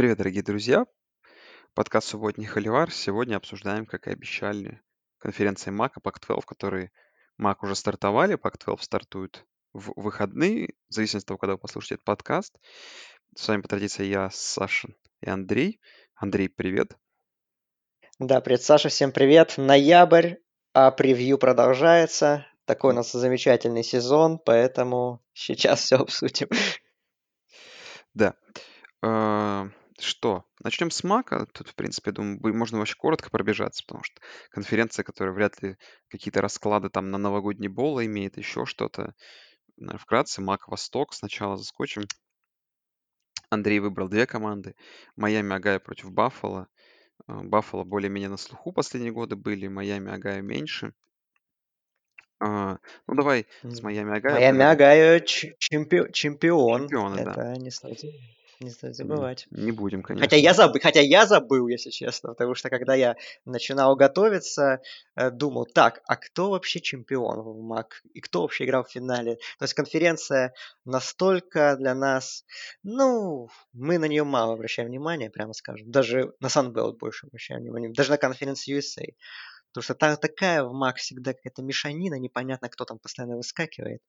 Привет, дорогие друзья! Подкаст «Субботний Холивар». Сегодня обсуждаем, как и обещали, конференции Мака Pac-12, которые Мак уже стартовали, Pac-12 стартует в выходные, в зависимости от того, когда вы послушаете этот подкаст. С вами по традиции я, Саша и Андрей. Андрей, привет. Да, привет, Саша, всем привет. Ноябрь, а превью продолжается. Такой у нас замечательный сезон, поэтому сейчас все обсудим. Да. Что? Начнем с Мака. Тут, в принципе, я думаю, можно вообще коротко пробежаться, потому что конференция, которая вряд ли какие-то расклады там на новогодний бол имеет, еще что-то. Наверное, вкратце, Мак Восток. Сначала заскочим. Андрей выбрал две команды. Майами Агая против Баффало. А, Баффало более-менее на слуху последние годы были, Майами Агая меньше. А, Ну, давай с М, Майами Огайо. Майами. Огайо ч- чемпи- чемпион. Чемпионы, да. Это не стоит, не стоит забывать. не будем, Хотя конечно. я, забыл, хотя я забыл, если честно, потому что когда я начинал готовиться, э, думал, так, а кто вообще чемпион в MAC? И кто вообще играл в финале? То есть конференция настолько для нас, ну, мы на нее мало обращаем внимание, прямо скажем. Даже на Sun Belt больше обращаем внимание. Даже на Conference USA. Потому что там такая в МАК всегда какая-то мешанина, непонятно, кто там постоянно выскакивает.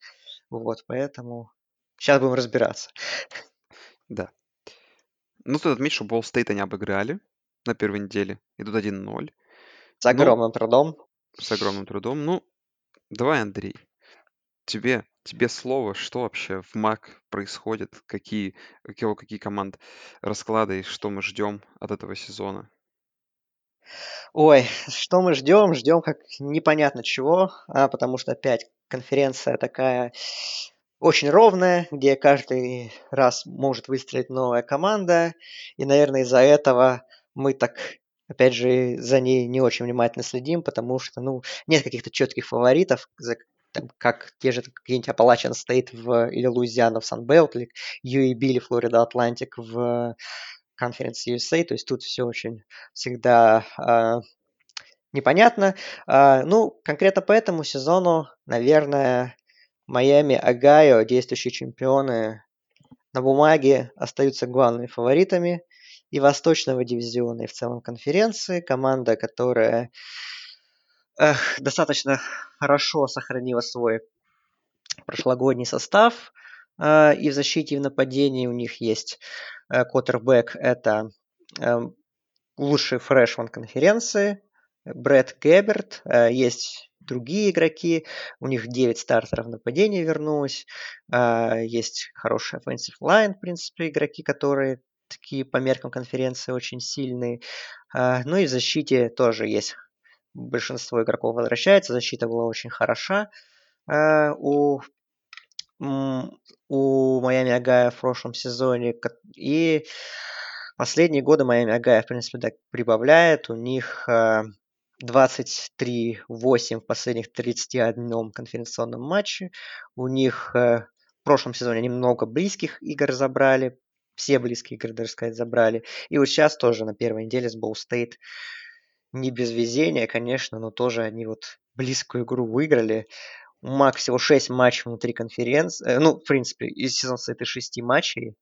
Вот, поэтому сейчас будем разбираться. Да. Ну, тут отметь, что Болл Стейт они обыграли на первой неделе. Идут 1-0. С Ну, огромным трудом. с огромным трудом. Ну, давай, Андрей, тебе, тебе слово, что вообще в МАК происходит, какие, какие, какие команд расклады и что мы ждем от этого сезона. Ой, что мы ждем? Ждем как непонятно чего, а, потому что опять конференция такая очень ровная, где каждый раз может выстрелить новая команда, и, наверное, из-за этого мы так, опять же, за ней не очень внимательно следим, потому что, ну, нет каких-то четких фаворитов, за- там, как те же какие-нибудь Appalachian State в, или Луизиана в Sunbelt, или UAB или Флорида Атлантик в Conference USA, то есть тут все очень всегда а, непонятно. А, ну, конкретно по этому сезону, наверное, Майами, Огайо, действующие чемпионы на бумаге остаются главными фаворитами и Восточного дивизиона, и в целом конференции. Команда, которая эх, достаточно хорошо сохранила свой прошлогодний состав. а, И в защите, и в нападении у них есть квотербек. Это эм, лучший фрешман конференции. Брэд Геберт. Э, Есть другие игроки. У них 9 стартеров в нападении вернулось. А, Есть хороший offensive line, в принципе, игроки, которые такие по меркам конференции очень сильные. А, Ну и в защите тоже есть большинство игроков возвращается. Защита была очень хороша а, у, у Майами Агая в прошлом сезоне. И последние годы Майами Агая, в принципе, так прибавляет. У них 23-8 в последних 31 конференционном матче. У них э, в прошлом сезоне немного близких игр забрали. Все близкие игры, даже сказать, забрали. И вот сейчас тоже на первой неделе с Боу Стейт не без везения, конечно, но тоже они вот близкую игру выиграли. У Мак всего 6 матчей внутри конференции. э, Ну, в принципе, из сезона состоит из 6 матчей,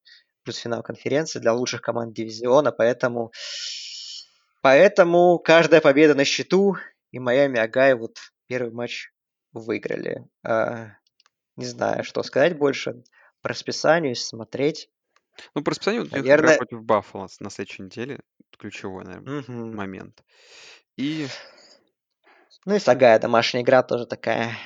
плюс финал конференции для лучших команд дивизиона, поэтому, поэтому каждая победа на счету, и Майами Агай вот первый матч выиграли. А, не знаю, что сказать больше по расписанию, смотреть. Ну, по расписанию вот Наверное, против Баффало на следующей неделе. Ключевой, наверное, мгм. момент. И, ну и с Агая домашняя игра тоже такая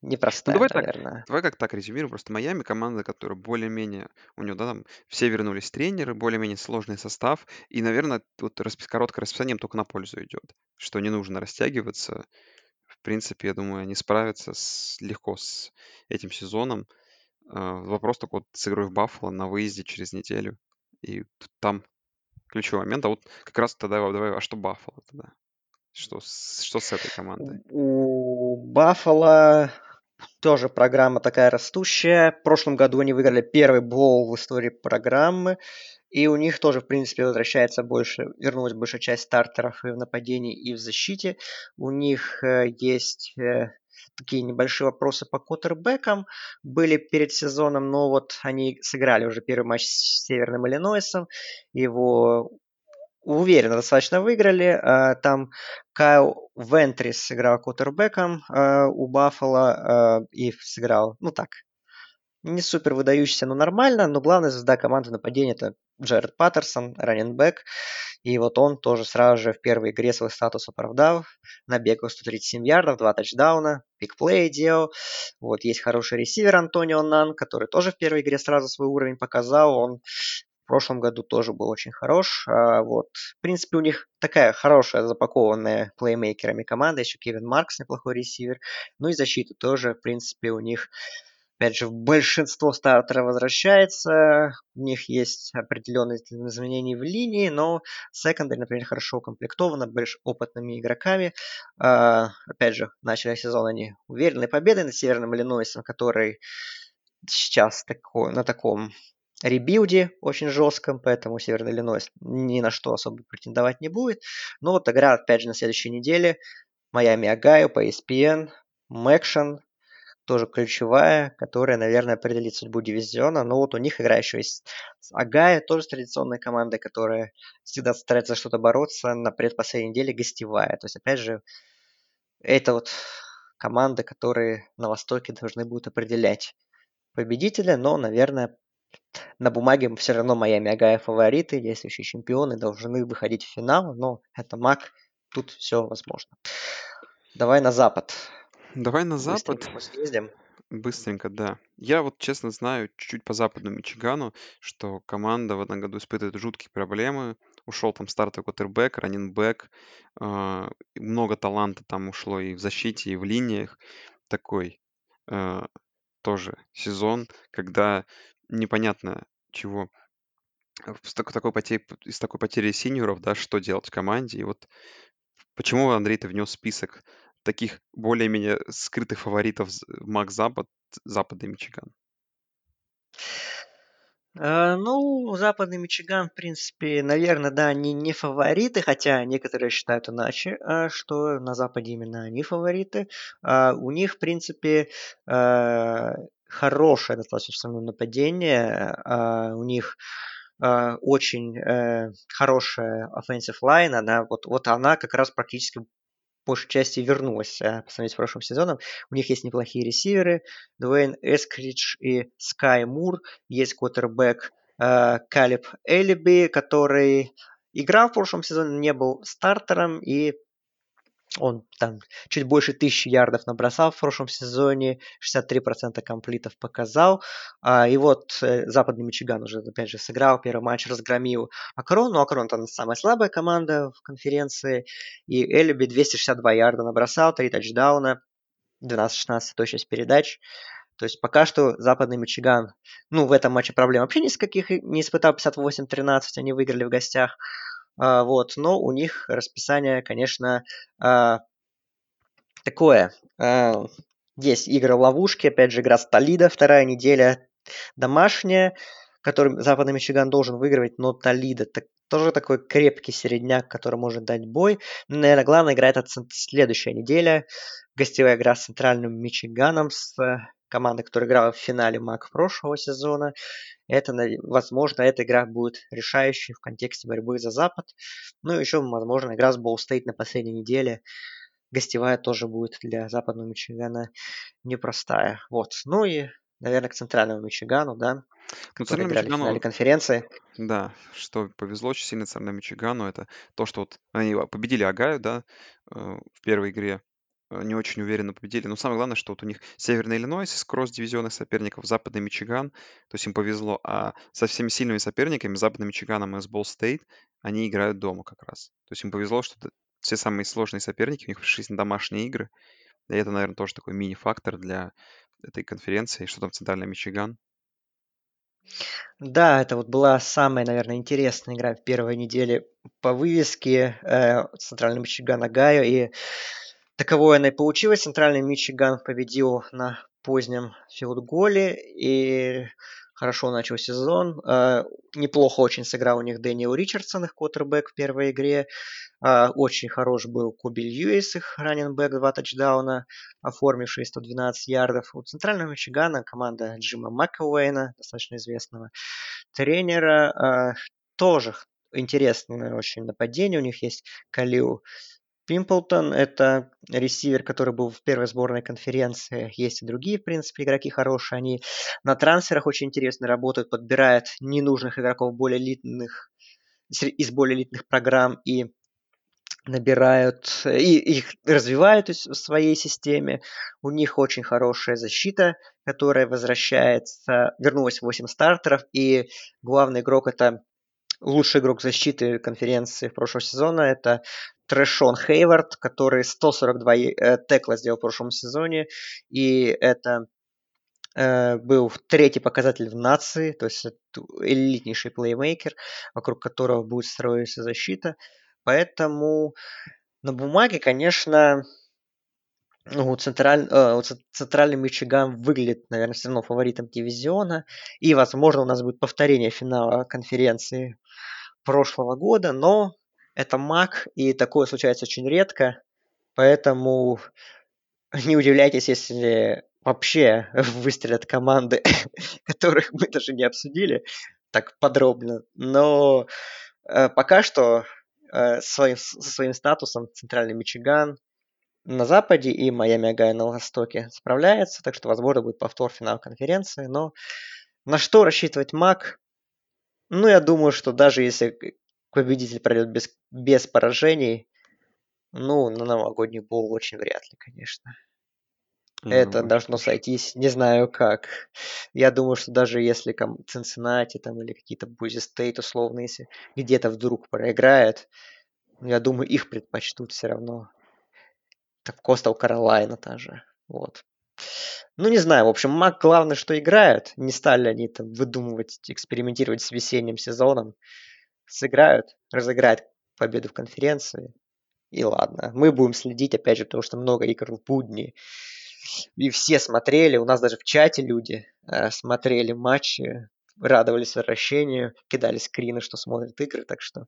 ну, непростая, давай так, наверное. давай как так резюмируем. Просто Майами команда, которая более-менее, у нее, да, там все вернулись тренеры, более-менее сложный состав. И, наверное, вот распис, короткое расписание им только на пользу идет. Что не нужно растягиваться. В принципе, я думаю, они справятся с, легко с этим сезоном. А, Вопрос только вот с игрой в Баффало на выезде через неделю. И там ключевой момент. А вот как раз тогда давай, а что Баффало тогда? Что с, что с этой командой? У Баффала тоже программа такая растущая. В прошлом году они выиграли первый бол в истории программы. И у них тоже, в принципе, возвращается больше, вернулась большая часть стартеров и в нападении, и в защите. У них э, есть э, такие небольшие вопросы по квотербекам были перед сезоном, но вот они сыграли уже первый матч с Северным Иллинойсом, его уверенно достаточно выиграли. А, там Кайл Вентрис сыграл квотербеком а, у Баффала и сыграл, ну так, не супер выдающийся, но нормально. Но главная звезда команды нападения это Джеред Паттерсон, раненбэк. И вот он тоже сразу же в первой игре свой статус оправдал. Набегал 137 ярдов, 2 тачдауна, пикплей делал. Вот есть хороший ресивер Антонио Нан, который тоже в первой игре сразу свой уровень показал. Он прошлом году тоже был очень хорош. А вот, в принципе, у них такая хорошая запакованная плеймейкерами команда. Еще Кевин Маркс неплохой ресивер. Ну и защита тоже, в принципе, у них Опять же, большинство стартеров возвращается, у них есть определенные изменения в линии, но secondary, например, хорошо укомплектовано, больше опытными игроками. Uh, опять же, начали сезон они уверенной победой над Северным Иллинойсом, который сейчас такой, на таком rebuild е очень жестком, поэтому Северный Иллинойс ни на что особо претендовать не будет. Но вот игра, опять же, на следующей неделе. Майами Огайо по ESPN, MACtion, тоже ключевая, которая, наверное, определит судьбу дивизиона. Но вот у них игра еще есть Агая, тоже традиционная команда, которая всегда старается за что-то бороться на предпоследней неделе гостевая. То есть, опять же, это вот команды, которые на Востоке должны будут определять победителя, но, наверное, на бумаге все равно Майами Агая фавориты, действующие чемпионы, должны выходить в финал, но это маг, тут все возможно. Давай на Запад. Давай на запад. съездим. Быстренько, да. Я вот честно знаю чуть-чуть по западному Мичигану, что команда в этом году испытывает жуткие проблемы. Ушел там стартовый квотербек, раннинбэк. э, Много таланта там ушло и в защите, и в линиях. Такой э, тоже сезон, когда непонятно чего с такой, потери, из такой потери синьоров, да, что делать в команде. И вот почему Андрей ты внес список таких более-менее скрытых фаворитов МАК Запад, Западный Мичиган? Э, ну, Западный Мичиган, в принципе, наверное, да, они не фавориты, хотя некоторые считают иначе, э, что на Западе именно они фавориты. А у них, в принципе, хорошее достаточно нападение. А у них очень хорошая offensive line, она вот, вот она как раз практически большей части вернулась э, по сравнению с прошлым сезоном. У них есть неплохие ресиверы. Дуэйн Эскридж и Скай Мур. Есть квотербек э, Калиб Элиби, который играл в прошлом сезоне, не был стартером и он там чуть больше тысячи ярдов набросал в прошлом сезоне, 63% комплитов показал. А, и вот э, Западный Мичиган уже, опять же, сыграл первый матч, разгромил Акрон. Ну, Акрон там самая слабая команда в конференции. И Элиби 262 ярда набросал, 3 тачдауна, 12-16 точность передач. То есть пока что Западный Мичиган, ну, в этом матче проблем вообще ни с каких не испытал 58-13, они выиграли в гостях. А, вот, но у них расписание, конечно, а, такое. А, есть игры в ловушке, опять же, игра с Толидо, вторая неделя домашняя, которым Западный Мичиган должен выигрывать, но Толидо так, тоже такой крепкий середняк, который может дать бой. Но, наверное, главная игра это следующая неделя. Гостевая игра с Центральным Мичиганом, с командой, которая играла в финале МАК прошлого сезона. Это, возможно, эта игра будет решающей в контексте борьбы за Запад. Ну и еще, возможно, игра с Болл Стейт на последней неделе. Гостевая тоже будет для западного Мичигана непростая. Вот. Ну и, наверное, к центральному Мичигану, да, которые играли Мичигану, финале конференции. Да, что повезло очень сильно центральному Мичигану, это то, что вот они победили Агаю, да, э, в первой игре не очень уверенно победили. Но самое главное, что вот у них Северный Иллинойс из кросс-дивизионных соперников, Западный Мичиган, то есть им повезло. А со всеми сильными соперниками, Западным Мичиганом и с Болл Стейт, они играют дома как раз. То есть им повезло, что все самые сложные соперники у них пришлись на домашние игры. И это, наверное, тоже такой мини-фактор для этой конференции. Что там Центральный Мичиган? Да, это вот была самая, наверное, интересная игра в первой неделе по вывеске э, Центральный Мичиган Огайо. И Таковой она и получилась. Центральный Мичиган победил на позднем филдголе. И хорошо начал сезон. Э, неплохо очень сыграл у них Дэниел Ричардсон, их квотербек в первой игре. Э, очень хорош был Коби Льюис, их раненбэк, два тачдауна, оформивший 112 ярдов. У Центрального Мичигана команда Джима Маккауэйна, достаточно известного тренера, э, тоже интересное очень нападение. У них есть Калил Пимплтон – это ресивер, который был в первой сборной конференции. Есть и другие, в принципе, игроки хорошие. Они на трансферах очень интересно работают, подбирают ненужных игроков более элитных, из более элитных программ и набирают и их развивают в своей системе. У них очень хорошая защита, которая возвращается, вернулась в 8 стартеров, и главный игрок это лучший игрок защиты конференции прошлого сезона это Трэшон Хейвард, который 142 э, текла сделал в прошлом сезоне, и это э, был третий показатель в нации, то есть элитнейший плеймейкер, вокруг которого будет строиться защита. Поэтому на бумаге, конечно, ну, централь, э, центральный Мичиган выглядит, наверное, все равно фаворитом дивизиона. И, возможно, у нас будет повторение финала конференции прошлого года, но это Mac, и такое случается очень редко, поэтому не удивляйтесь, если вообще выстрелят команды, которых мы даже не обсудили так подробно. Но э, пока что э, своим, со своим статусом Центральный Мичиган на западе и Майами Агай на востоке справляется, так что, возможно, будет повтор финала конференции. Но на что рассчитывать МАК? Ну, я думаю, что даже если победитель пройдет без, без поражений, ну, на новогодний бол очень вряд ли, конечно. Ну, Это должно сойтись, не знаю как. Я думаю, что даже если Цинциннати там или какие-то Бузи Стейт условно, если где-то вдруг проиграет, я думаю, их предпочтут все равно. Так Костел Каролайна та же. Вот. Ну, не знаю, в общем, Мак главное, что играют. Не стали они там выдумывать, экспериментировать с весенним сезоном сыграют, разыграют победу в конференции. И ладно, мы будем следить, опять же, потому что много игр в будни. И все смотрели, у нас даже в чате люди э, смотрели матчи, радовались возвращению, кидали скрины, что смотрят игры, так что,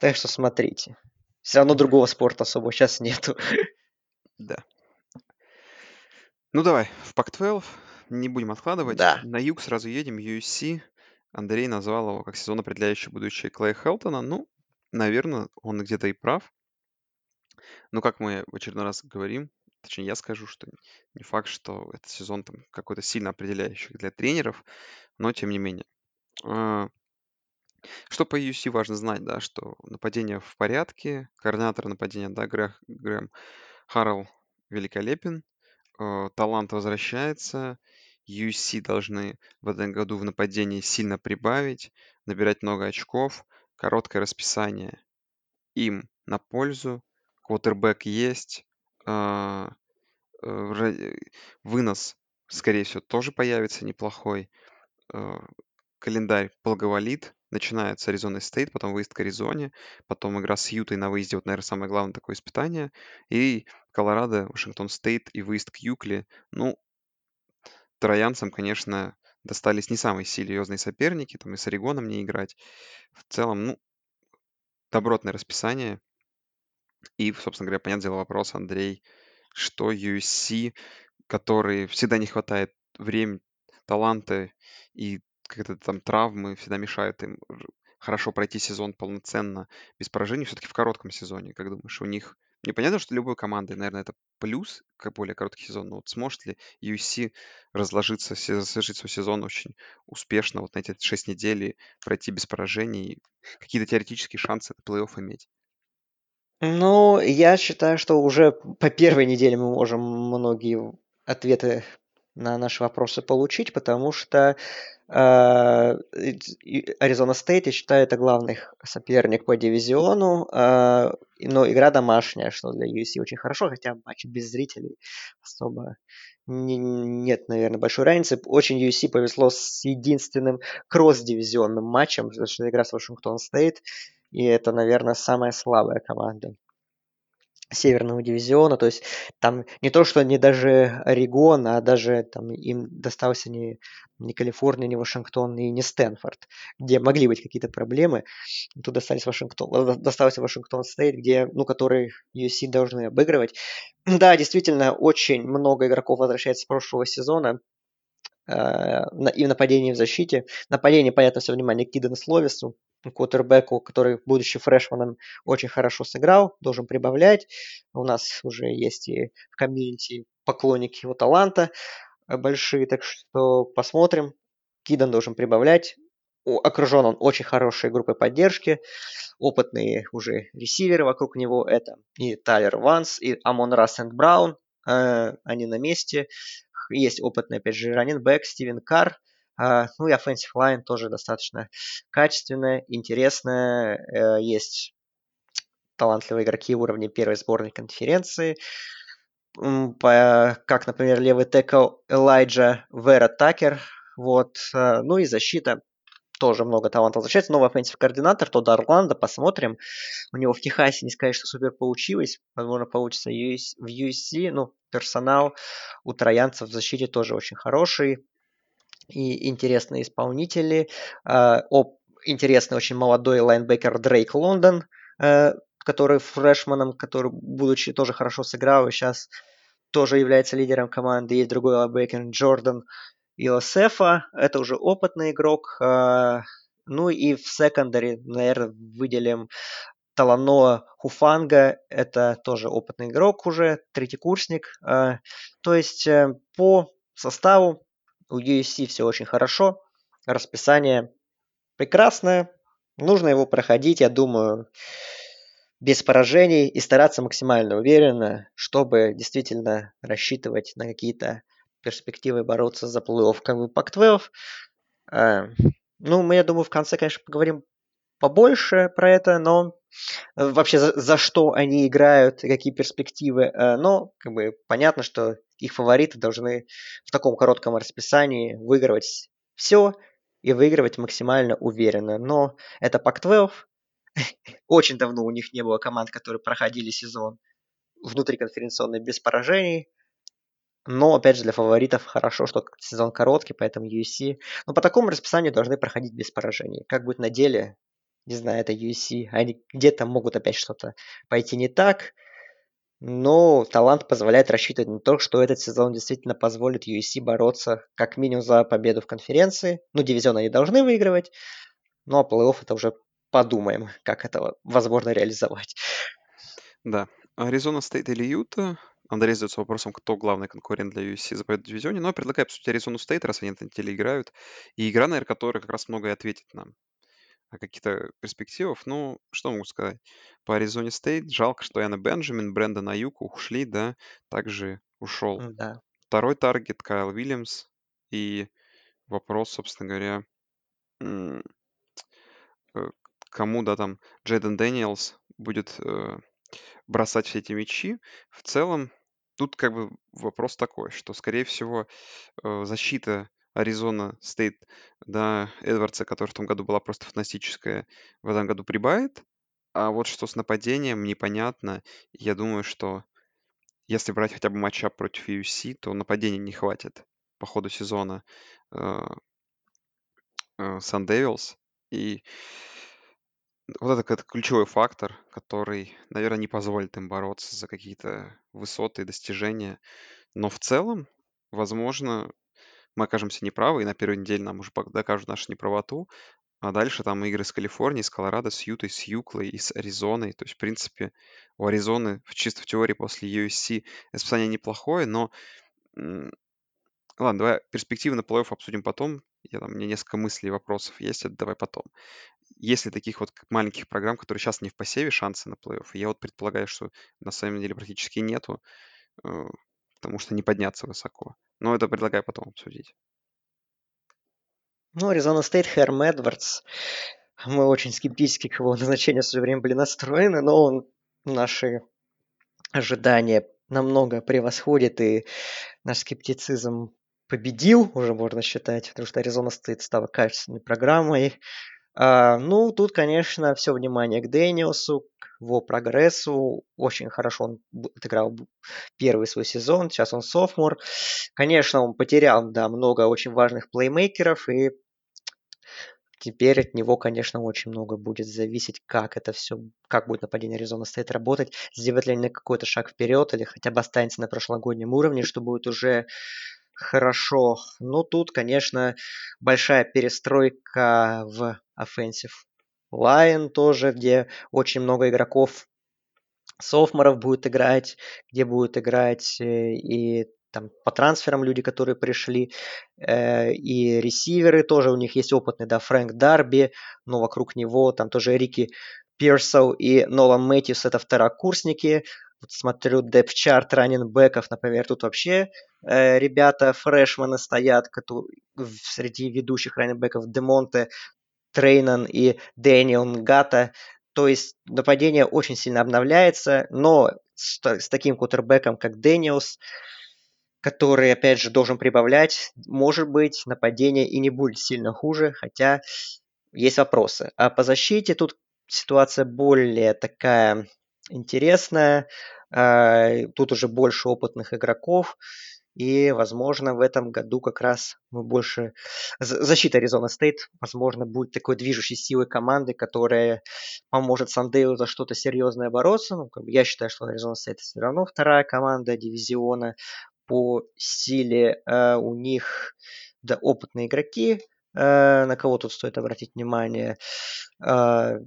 так что смотрите. Все равно другого спорта особо сейчас нету. Да. Ну давай, в Пак-12 не будем откладывать. Да. На юг сразу едем, USC. Андрей назвал его как сезон, определяющий будущее Клея Хелтона. Ну, наверное, он где-то и прав. Но как мы в очередной раз говорим, точнее я скажу, что не факт, что этот сезон там какой-то сильно определяющий для тренеров, но тем не менее. А, что по UC важно знать, да, что нападение в порядке, координатор нападения, да, Грэм, Грэм Харрелл великолепен, э, талант возвращается, USC должны в этом году в нападении сильно прибавить, набирать много очков, короткое расписание им на пользу, квотербек есть, а, э, вынос, скорее всего, тоже появится неплохой, календарь благоволит, начинается с Стейт, потом выезд к Аризоне, потом игра с Ютой на выезде, вот, наверное, самое главное такое испытание, и Колорадо, Вашингтон Стейт и выезд к Юкли. Ну, троянцам, конечно, достались не самые серьезные соперники, там и с Орегоном не играть. В целом, ну, добротное расписание. И, собственно говоря, понятное дело, вопрос, Андрей, что USC, который всегда не хватает времени, таланта и как-то там травмы всегда мешают им хорошо пройти сезон полноценно без поражений, все-таки в коротком сезоне, как думаешь, у них мне понятно, что любой команды, наверное, это плюс, как более короткий сезон, но вот сможет ли USC разложиться, завершить свой сезон очень успешно вот на эти 6 недель и пройти без поражений, какие-то теоретические шансы на плей-офф иметь? Ну, я считаю, что уже по первой неделе мы можем многие ответы на наши вопросы получить, потому что Аризона Стейт, я считаю, это главный соперник по дивизиону, а, но игра домашняя, что для USC очень хорошо, хотя матч без зрителей особо не, нет, наверное, большой разницы. Очень USC повезло с единственным кросс-дивизионным матчем, потому что игра с Вашингтон Стейт, и это, наверное, самая слабая команда северного дивизиона, то есть там не то, что не даже Орегон, а даже там им достался не, не Калифорния, не Вашингтон и не Стэнфорд, где могли быть какие-то проблемы. Тут достались Вашингтон, достался Вашингтон Стейт, где, ну, который USC должны обыгрывать. Да, действительно, очень много игроков возвращается с прошлого сезона, э, и в нападении, и в защите. Нападение, понятно, все внимание к Кидену Словису, квотербеку, который, будучи фрешманом, очень хорошо сыграл, должен прибавлять. У нас уже есть и в комьюнити поклонники его таланта э, большие, так что посмотрим. Кидан должен прибавлять. Окружен он очень хорошей группой поддержки. Опытные уже ресиверы вокруг него. Это и Тайлер Ванс, и Амон Рассенд Браун. Э, они на месте. Есть опытный, опять же, раненбэк Стивен Карр. А, ну и offensive line тоже достаточно качественная, интересная. Э, есть талантливые игроки уровня первой сборной конференции. Как, например, левый текл Элайджа Вера Такер. Вот. Э, ну и защита тоже много талантов возвращается. Новый offensive координатор, тот Орландо, посмотрим. У него в Техасе не сказать, что супер получилось. Возможно, получится в USC. Ну, персонал у троянцев в защите тоже очень хороший и интересные исполнители. А, О, интересный очень молодой лайнбекер Дрейк Лондон, э, который фрешманом, который, будучи тоже хорошо сыграл, и сейчас тоже является лидером команды. Есть другой лайнбекер Джордан Иосефа, это уже опытный игрок. А, ну и в секондаре, наверное, выделим Таланоа Хуфанга, это тоже опытный игрок уже, третий курсник. А, то есть э, по составу у USC все очень хорошо, расписание прекрасное, нужно его проходить, я думаю, без поражений и стараться максимально уверенно, чтобы действительно рассчитывать на какие-то перспективы бороться за плей-офф как бы Пак-12. А, ну, мы, я думаю, в конце, конечно, поговорим побольше про это, но вообще за, за что они играют, какие перспективы. Э, но как бы понятно, что их фавориты должны в таком коротком расписании выигрывать все и выигрывать максимально уверенно. Но это Пак-12. Очень давно у них не было команд, которые проходили сезон внутриконференционный без поражений. Но, опять же, для фаворитов хорошо, что сезон короткий, поэтому USC. Но по такому расписанию должны проходить без поражений. Как будет на деле, не знаю, это USC. Они где-то могут опять что-то пойти не так. Но талант позволяет рассчитывать на то, что этот сезон действительно позволит USC бороться как минимум за победу в конференции. Ну, дивизион они должны выигрывать, ну а плей-офф это уже подумаем, как это возможно реализовать. Да. Аризона Стейт или Юта? Андрей задается вопросом, кто главный конкурент для USC за победу в дивизионе. Но я предлагаю обсудить Аризону Стейт, раз они на неделе играют. И игра, наверное, которая как раз многое ответит нам о каких-то перспективах. Ну, что могу сказать? По Аризоне Стейт жалко, что Эно Бенджамин, Брэндон Айюк ушли, да, также ушел Да. второй target Кайл Уильямс. И вопрос, собственно говоря, э, кому, да, там Джейден Дэниелс будет э, бросать все эти мячи. В целом, тут как бы вопрос такой, что, скорее всего, э, защита Аризона Стейт, да, Эдвардса, которая в том году была просто фантастическая, в этом году прибавит. А вот что с нападением, непонятно. Я думаю, что если брать хотя бы матчап против UFC, то нападения не хватит по ходу сезона Сан Девилс. И вот это, это ключевой фактор, который, наверное, не позволит им бороться за какие-то высоты и достижения. Но в целом, возможно, мы окажемся неправы, и на первой неделе нам уже докажут нашу неправоту. А дальше там игры с Калифорнией, с Колорадо, с Ютой, с Юклой и с Аризоной. То есть, в принципе, у Аризоны чисто в теории после USC расписание неплохое, но... Ладно, давай перспективы на плей-офф обсудим потом. Я, там, у меня несколько мыслей и вопросов есть, это давай потом. Есть ли таких вот маленьких программ, которые сейчас не в посеве, шансы на плей-офф? Я вот предполагаю, что на самом деле практически нету, э, потому что не подняться высоко. Но это предлагаю потом обсудить. Ну, Аризона Стейт, Хэрм Эдвардс. Мы очень скептически к его назначению в свое время были настроены, но он наши ожидания намного превосходит, и наш скептицизм победил, уже можно считать, потому что Аризона Стейт стала качественной программой. А, ну, тут, конечно, все внимание к Дэниелсу, к его прогрессу. Очень хорошо он отыграл первый свой сезон, сейчас он sophomore. Конечно, он потерял, да, много очень важных плеймейкеров, и теперь от него, конечно, очень много будет зависеть, как это все, как будет нападение Аризона стоит работать, сделает ли они какой-то шаг вперед или хотя бы останется на прошлогоднем уровне, что будет уже хорошо. Ну, тут, конечно, большая перестройка в offensive line тоже, где очень много игроков. Sophomore ов будет играть, где будут играть э, и там по трансферам люди, которые пришли, э, и ресиверы тоже. У них есть опытный, да, Фрэнк Дарби, но вокруг него там тоже Рики Пирсолл и Нолан Мэтьюс, это второкурсники, вот смотрю depth chart running back ов, например, тут вообще э, ребята freshman ы стоят, которые, среди ведущих running back ов Демонте Трейнам и Дэниел Нгата. То есть нападение очень сильно обновляется, но с, с таким кутербеком, как Дэниелс, который, опять же, должен прибавлять, может быть, нападение и не будет сильно хуже, хотя есть вопросы. А по защите тут ситуация более такая интересная. А, тут уже больше опытных игроков. И, возможно, в этом году как раз мы больше... Защита Аризона Стейт, возможно, будет такой движущей силой команды, которая поможет Sun Devils за что-то серьезное бороться. Ну, как бы я считаю, что Аризона Стейт все равно вторая команда дивизиона по силе. Э, у них да, опытные игроки, э, на кого тут стоит обратить внимание. Э,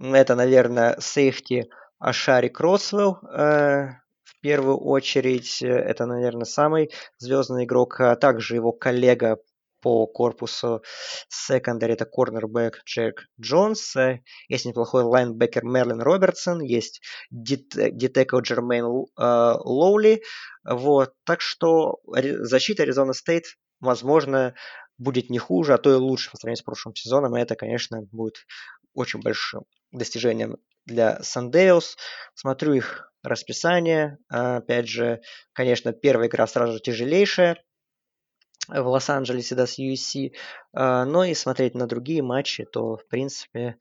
это, наверное, safety Ашари Кросвелл, э, в первую очередь, э, это, наверное, самый звездный игрок, а также его коллега по корпусу secondary это корнербэк Джек Джонс, э, есть неплохой лайнбекер Мерлин Робертсон, есть D-tackle Джермейн Лоули, вот, так что защита Аризона Стейт, возможно, будет не хуже, а то и лучше по сравнению с прошлым сезоном, и это, конечно, будет очень большим достижением для Sun Devils. Смотрю их расписание. Опять же, конечно, первая игра сразу же тяжелейшая в Лос-Анджелесе, да, с USC. Но и смотреть на другие матчи, то, в принципе,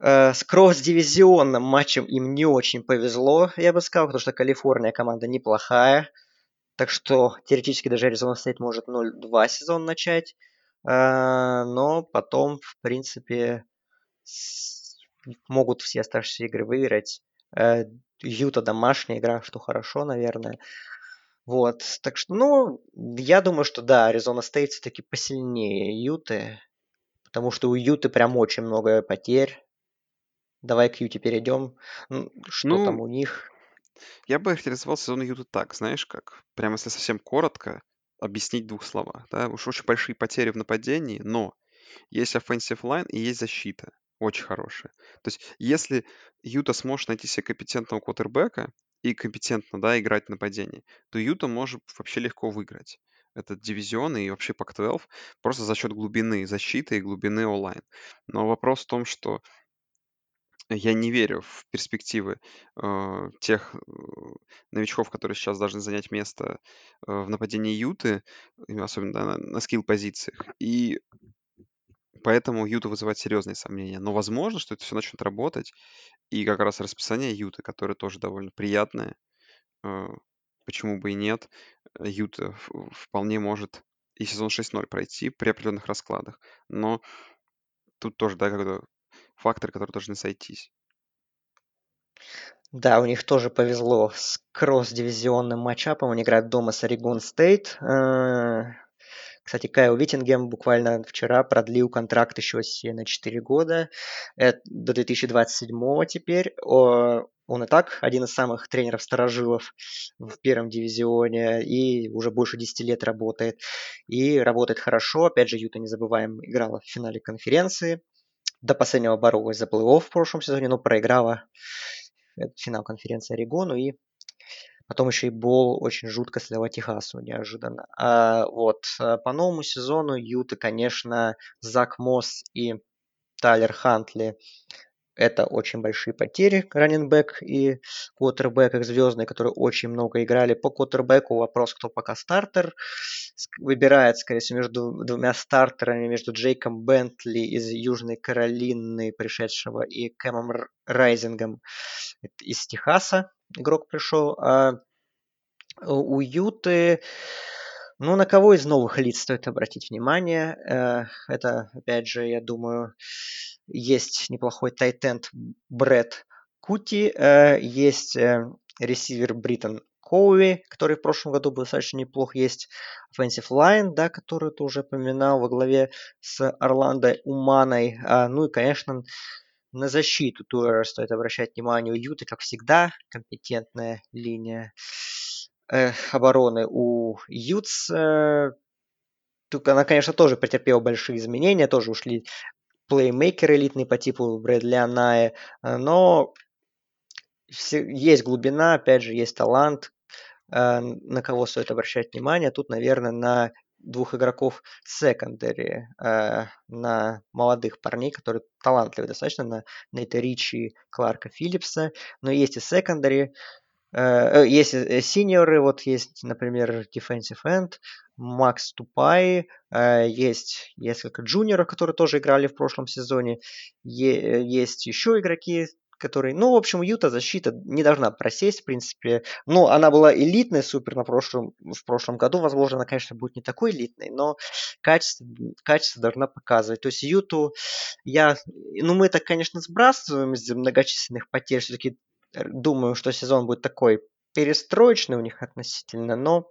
э, с кросс-дивизионным матчем им не очень повезло, я бы сказал, потому что Калифорния команда неплохая. Так что теоретически даже Arizona State может 0-2 сезон начать. Но потом, в принципе, могут все оставшиеся игры выиграть. Э, Юта домашняя игра, что хорошо, наверное. Вот, так что, ну, я думаю, что да, Аризона Стейт все-таки посильнее Юты, потому что у Юты прям очень много потерь. Давай к Юте перейдем. Что ну, там у них? Я бы характеризовал сезон Юты так, знаешь как? Прямо если совсем коротко объяснить в двух словах. Да? Уж очень большие потери в нападении, но есть offensive line и есть защита. Очень хорошая. То есть, если Юта сможет найти себе компетентного квотербека и компетентно, да, играть в нападении, то Юта может вообще легко выиграть этот дивизион и вообще Пак-12 просто за счет глубины защиты и глубины онлайн. Но вопрос в том, что я не верю в перспективы э, тех э, новичков, которые сейчас должны занять место э, в нападении Юты, особенно да, на, на скилл-позициях. И Поэтому Юта вызывает серьезные сомнения. Но возможно, что это все начнет работать. И как раз расписание Юты, которое тоже довольно приятное. Э, почему бы и нет. Юта вполне может и сезон 6-0 пройти при определенных раскладах. Но тут тоже, да, как факторы, которые должны сойтись. Да, у них тоже повезло с кросс-дивизионным матчапом. Они играют дома с Орегон Стейт. Э, кстати, Кайл Виттингем буквально вчера продлил контракт еще на 4 года, Это до 2027 теперь. Он и так один из самых тренеров-старожилов в первом дивизионе и уже больше 10 лет работает. И работает хорошо. Опять же, Юта, не забываем, играла в финале конференции. До последнего боролась за плей-офф в прошлом сезоне, но проиграла финал конференции Орегону и Потом еще и Бол очень жутко слила Техасу неожиданно. А, вот. Э, по новому сезону Юта, конечно, Зак Мосс и Тайлер Хантли это очень большие потери, раненбэк и квотербек, как звездные, которые очень много играли. По квотербеку вопрос, кто пока стартер. Выбирает, скорее всего, между двумя стартерами, между Джейком Бентли из Южной Каролины, пришедшего, и Кэмом Райзингом из Техаса. Игрок пришел. А у Юты ну, на кого из новых лиц стоит обратить внимание? Это, опять же, я думаю, есть неплохой тайтенд Брэд Кути, э, есть э, ресивер Бриттон Коуи, который в прошлом году был достаточно неплох. Есть offensive line, да, который ты уже упоминал во главе с Орландо Уманой. А, ну и, конечно, на защиту тоже стоит обращать внимание. У Юты, как всегда, компетентная линия обороны у Ютс. Э, она, конечно, тоже претерпела большие изменения, тоже ушли плеймейкеры элитные по типу Брэдли Аная, э, но есть глубина, опять же, есть талант, э, на кого стоит обращать внимание. Тут, наверное, на двух игроков секондари, э, на молодых парней, которые талантливы достаточно, на Нейта Ричи, Кларка Филлипса, но есть и секондари, есть э, синьоры, вот есть, например, defensive end, Макс Тупай, есть несколько джуниоров, которые тоже играли в прошлом сезоне, есть еще игроки, которые, ну, в общем, Юта защита не должна просесть, в принципе. Ну, она была элитной супер на прошлом, в прошлом году. Возможно, она, конечно, будет не такой элитной, но качество, качество должна показывать. То есть Юту я... Ну, мы это, конечно, сбрасываем из многочисленных потерь. Все-таки думаю, что сезон будет такой перестроечный у них относительно, но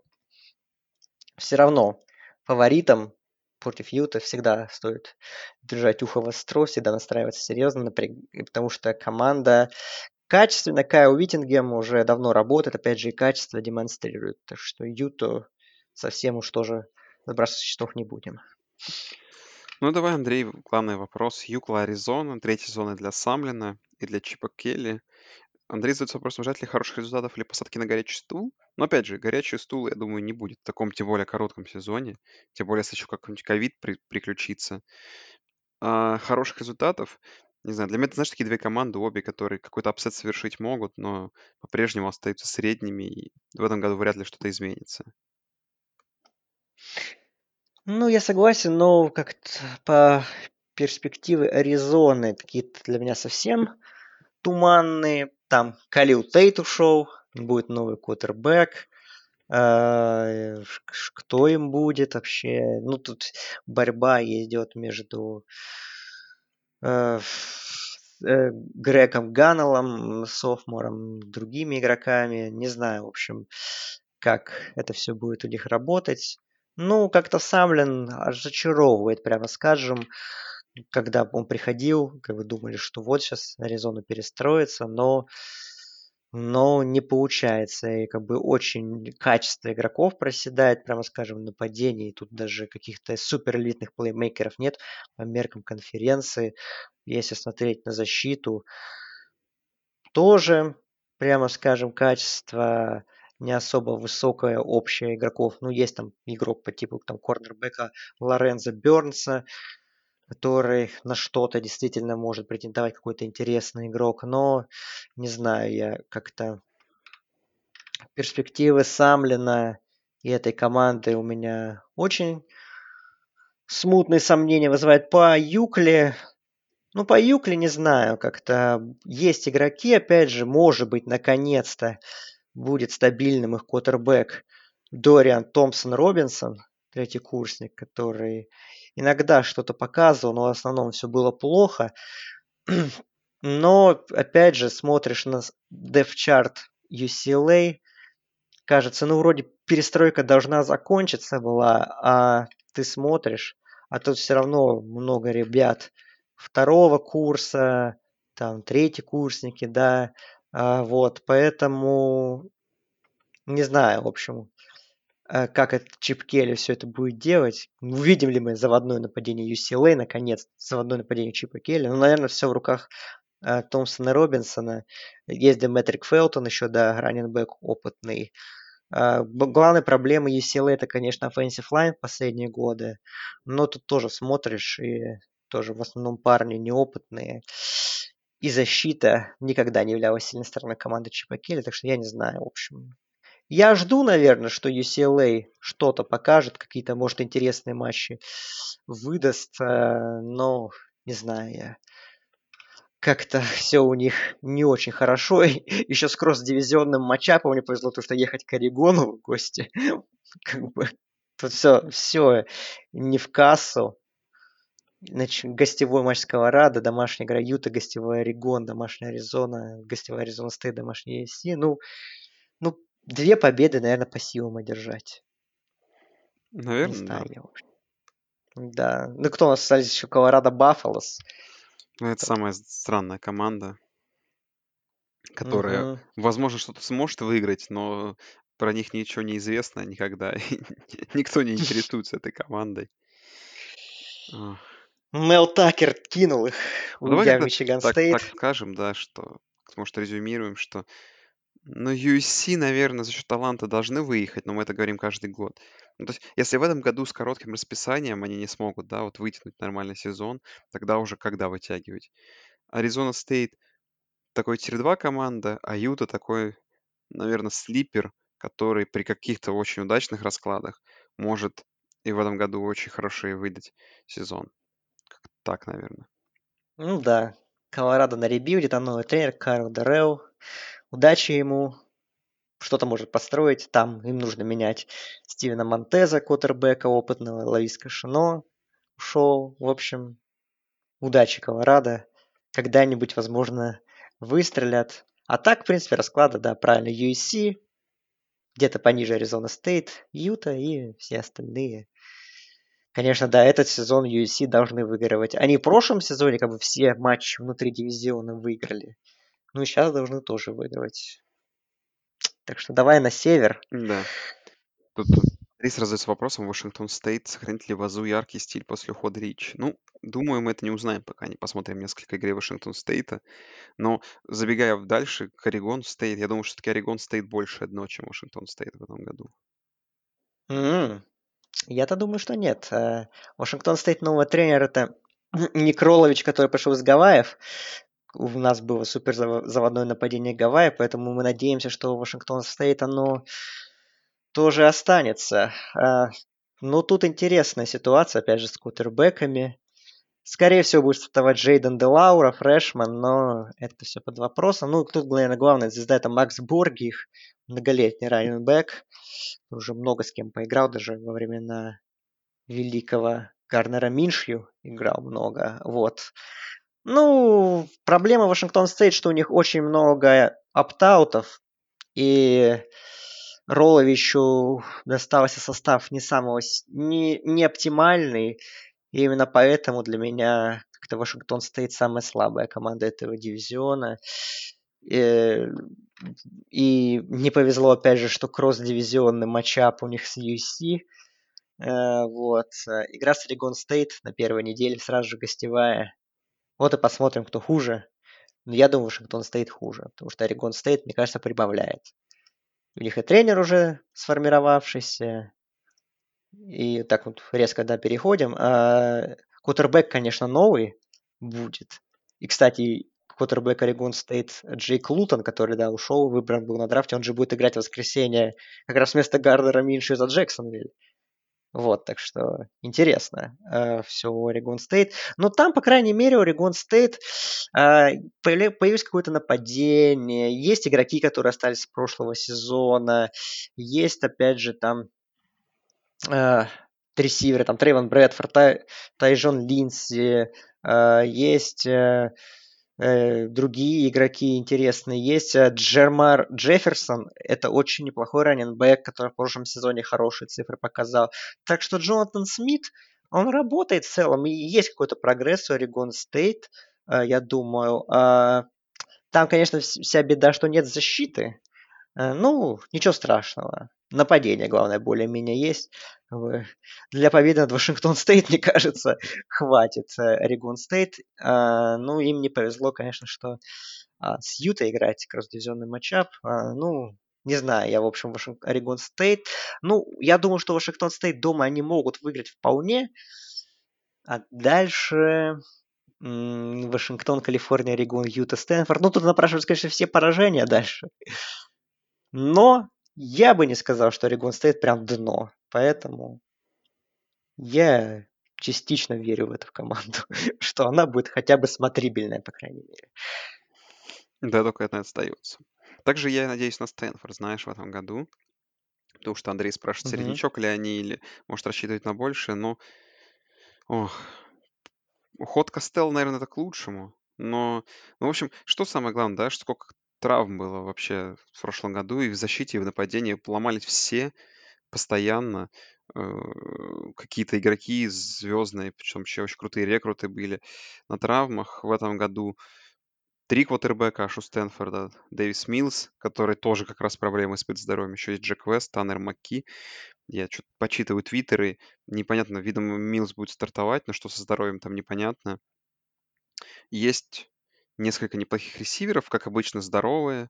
все равно фаворитом против Юта всегда стоит держать ухо востро, всегда настраиваться серьезно, потому что команда качественная, Кайл Уиттингем уже давно работает, опять же, и качество демонстрирует. Так что Юту совсем уж тоже сбрасывать счетов не будем. Ну, давай, Андрей, главный вопрос. UCLA, Аризона, третья зона для Самлина и для Чипа Келли. Андрей задается вопросом, ждать ли хороших результатов или посадки на горячий стул. Но опять же, горячий стул, я думаю, не будет в таком, тем более, коротком сезоне. Тем более, если еще какой-нибудь ковид при- приключится. А, хороших результатов, не знаю, для меня это, знаешь, такие две команды, обе, которые какой-то upset совершить могут, но по-прежнему остаются средними, и в этом году вряд ли что-то изменится. Ну, я согласен, но как-то по перспективы Аризоны такие для меня совсем туманные. Там Калил Тейт ушел, будет новый квотербек. А, кто им будет вообще? Ну, тут борьба идет между э, э, Греком Ганнеллом, Софмором, другими игроками. Не знаю, в общем, как это все будет у них работать. Ну, как-то Самлин разочаровывает, прямо скажем когда он приходил, как бы думали, что вот сейчас Аризона перестроится, но, но не получается. И как бы очень качество игроков проседает, прямо скажем, в нападении. Тут даже каких-то супер элитных плеймейкеров нет по меркам конференции. Если смотреть на защиту, тоже, прямо скажем, качество не особо высокое общее игроков. Ну, есть там игрок по типу там корнербека Лоренза Бернса, который на что-то действительно может претендовать какой-то интересный игрок, но не знаю, я как-то перспективы Самлина и этой команды у меня очень смутные сомнения вызывает по Юкле. Ну, по Юкле не знаю, как-то есть игроки, опять же, может быть, наконец-то будет стабильным их квотербек Дориан Томпсон Робинсон, третий курсник, который иногда что-то показывал, но в основном все было плохо. Но, опять же, смотришь на Chart UCLA, кажется, ну, вроде перестройка должна закончиться была, а ты смотришь, а тут все равно много ребят второго курса, там, третий курсники, да, а, вот, поэтому, не знаю, в общем, как этот Чип Келли все это будет делать. Увидим ли мы заводное нападение UCLA, наконец, заводное нападение Чипа Келли. Ну, наверное, все в руках э, Томпсона Робинсона. Есть Деметрик Фелтон еще, да, раненбэк опытный. Э, главной проблемой UCLA это, конечно, offensive line последние годы. Но тут тоже смотришь, и тоже в основном парни неопытные. и защита никогда не являлась сильной стороной команды Чипа Келли, так что я не знаю, в общем. Я жду, наверное, что UCLA что-то покажет, какие-то, может, интересные матчи выдаст, э, но не знаю я. Как-то все у них не очень хорошо. Еще с кросс-дивизионным матчапом мне повезло, то, что ехать к Орегону в гости. Как бы тут все, все не в кассу. Значит, гостевой матч Сковорода, домашняя игра Юта, гостевой Орегон, домашняя Аризона, гостевая Аризона Стейт, домашняя ESC. Ну, ну, две победы, наверное, по силам одержать. Наверное, Не да. знаю я вообще. Да. Ну, кто у нас остались еще? Колорадо Баффалос. Ну, это самая с- странная команда, которая, Мгм. возможно, что-то сможет выиграть, но про них ничего не известно никогда. Никто не интересуется этой командой. Мел Такер кинул их, Ну, уйдя в тогда Мичиган так, Стейт. так скажем, да, что, может, резюмируем, что ну, USC, наверное, за счет таланта должны выехать, но мы это говорим каждый год. Ну, то есть, если в этом году с коротким расписанием они не смогут, да, вот вытянуть нормальный сезон, тогда уже когда вытягивать? Аризона Стейт такой tier-2 команда, а Юта такой, наверное, sleeper, который при каких-то очень удачных раскладах может и в этом году очень хороший выдать сезон. Так, наверное. Ну да, Колорадо на rebuild е, там новый тренер Карл Доррелл. Удачи ему. Что-то может построить. Там им нужно менять Стивена Монтеза, квотербека опытного, Лависка Шено ушел. В общем, удачи Колорадо. Когда-нибудь, возможно, выстрелят. А так, в принципе, расклады, да, правильно. USC, где-то пониже Аризона Стейт, Юта и все остальные. Конечно, да, этот сезон USC должны выигрывать. Они в прошлом сезоне как бы все матчи внутри дивизиона выиграли. Ну и сейчас должны тоже выигрывать. Так что давай на север. Да. Тут Рис задается вопросом, Вашингтон Стейт сохранит ли вазу яркий стиль после ухода Лич? Ну, думаю, мы это не узнаем, пока не посмотрим несколько игры Вашингтон Стейта. Но забегая дальше, к Орегон Стейт, я думаю, что все-таки Орегон Стейт больше одно, чем Вашингтон Стейт в этом году. М, Я-то думаю, что нет. Э, Вашингтон Стейт нового тренера это Ник Ролович, который пришел из Гавайев. У нас было супер зав- заводное нападение Гавайи, поэтому мы надеемся, что Вашингтон Стейт оно тоже останется. А, Но тут интересная ситуация, опять же, с квотербеками. Скорее всего, будет стартовать Джейден Делаура, freshman, но это все под вопросом. Ну, тут, наверное, главная звезда это Макс Борги, их многолетний раннинбек. Уже много с кем поиграл, даже во времена великого Гарднера Миншью играл много. Вот. Ну, проблема Вашингтон Стейт, что у них очень много opt-out ов, и Роловичу достался состав не самого, не, не оптимальный, и именно поэтому для меня как-то Вашингтон Стейт самая слабая команда этого дивизиона. Э, И не повезло, опять же, что кросс-дивизионный matchup у них с USC. Э, Вот. Игра с Орегон Стейт на первой неделе, сразу же гостевая. Вот и посмотрим, кто хуже. Но я думаю, Вашингтон Стейт хуже, потому что Орегон Стейт, мне кажется, прибавляет. У них и тренер уже сформировавшийся. И так вот резко, да, переходим. А, Квотербек, конечно, новый будет. И, кстати, квотербек Орегон Стейт Джейк Лутон, который, да, ушел, выбран был на драфте, он же будет играть в воскресенье как раз вместо Гарднера Миншью за Джексонвиль. Вот, так что интересно э, все у Орегон Стейт. Но там, по крайней мере, Орегон Стейт э, появилось какое-то нападение. Есть игроки, которые остались с прошлого сезона. Есть, опять же, там э, ресиверы, там Тревон Брэдфорд, Тай, Тайжон Линдси. Э, есть э, другие игроки интересные. Есть э, Джермар Джефферсон. Это очень неплохой раннинбек, который в прошлом сезоне хорошие цифры показал. Так что Джонатан Смит, он работает в целом. И есть какой-то прогресс у Орегон Стейт, э, я думаю. А, Там, конечно, вс- вся беда, что нет защиты. Э, Ну, ничего страшного. Нападение, главное, более-менее есть. Для победы над Вашингтон Стейт, мне кажется, хватит э, Орегон Стейт. А, Ну, им не повезло, конечно, что а, с Юта играть кросс-дивизионный matchup. А, Ну, не знаю, я, в общем, Вашинг- Орегон Стейт. Ну, я думаю, что Вашингтон Стейт дома они могут выиграть вполне. А дальше Вашингтон, Калифорния, Орегон, Юта, Стэнфорд. Ну, тут напрашиваются, конечно, все поражения дальше. Но я бы не сказал, что Орегон стоит прям дно. Поэтому я частично верю в эту команду, что она будет хотя бы смотрибельная, по крайней мере. Да, только это остается. Также я надеюсь на Стэнфорд, знаешь, в этом году. Потому что Андрей спрашивает, Мгм. середнячок ли они, или может рассчитывать на большее, но... Ох, уход Костелла, наверное, это к лучшему. Но, ну, в общем, что самое главное, да, что сколько травм было вообще в прошлом году, и в защите, и в нападении поломались все постоянно. Э, Какие-то игроки звездные, причем еще очень крутые рекруты были на травмах в этом году. Три квотербека аж у Стэнфорда. Дэвис Милс, который тоже как раз проблемы с здоровьем. Еще есть Джек Вест, Таннер Макки. Я что-то почитываю твиттеры. Непонятно, видимо, Милс будет стартовать, но что со здоровьем там непонятно. Есть несколько неплохих ресиверов, как обычно, здоровые,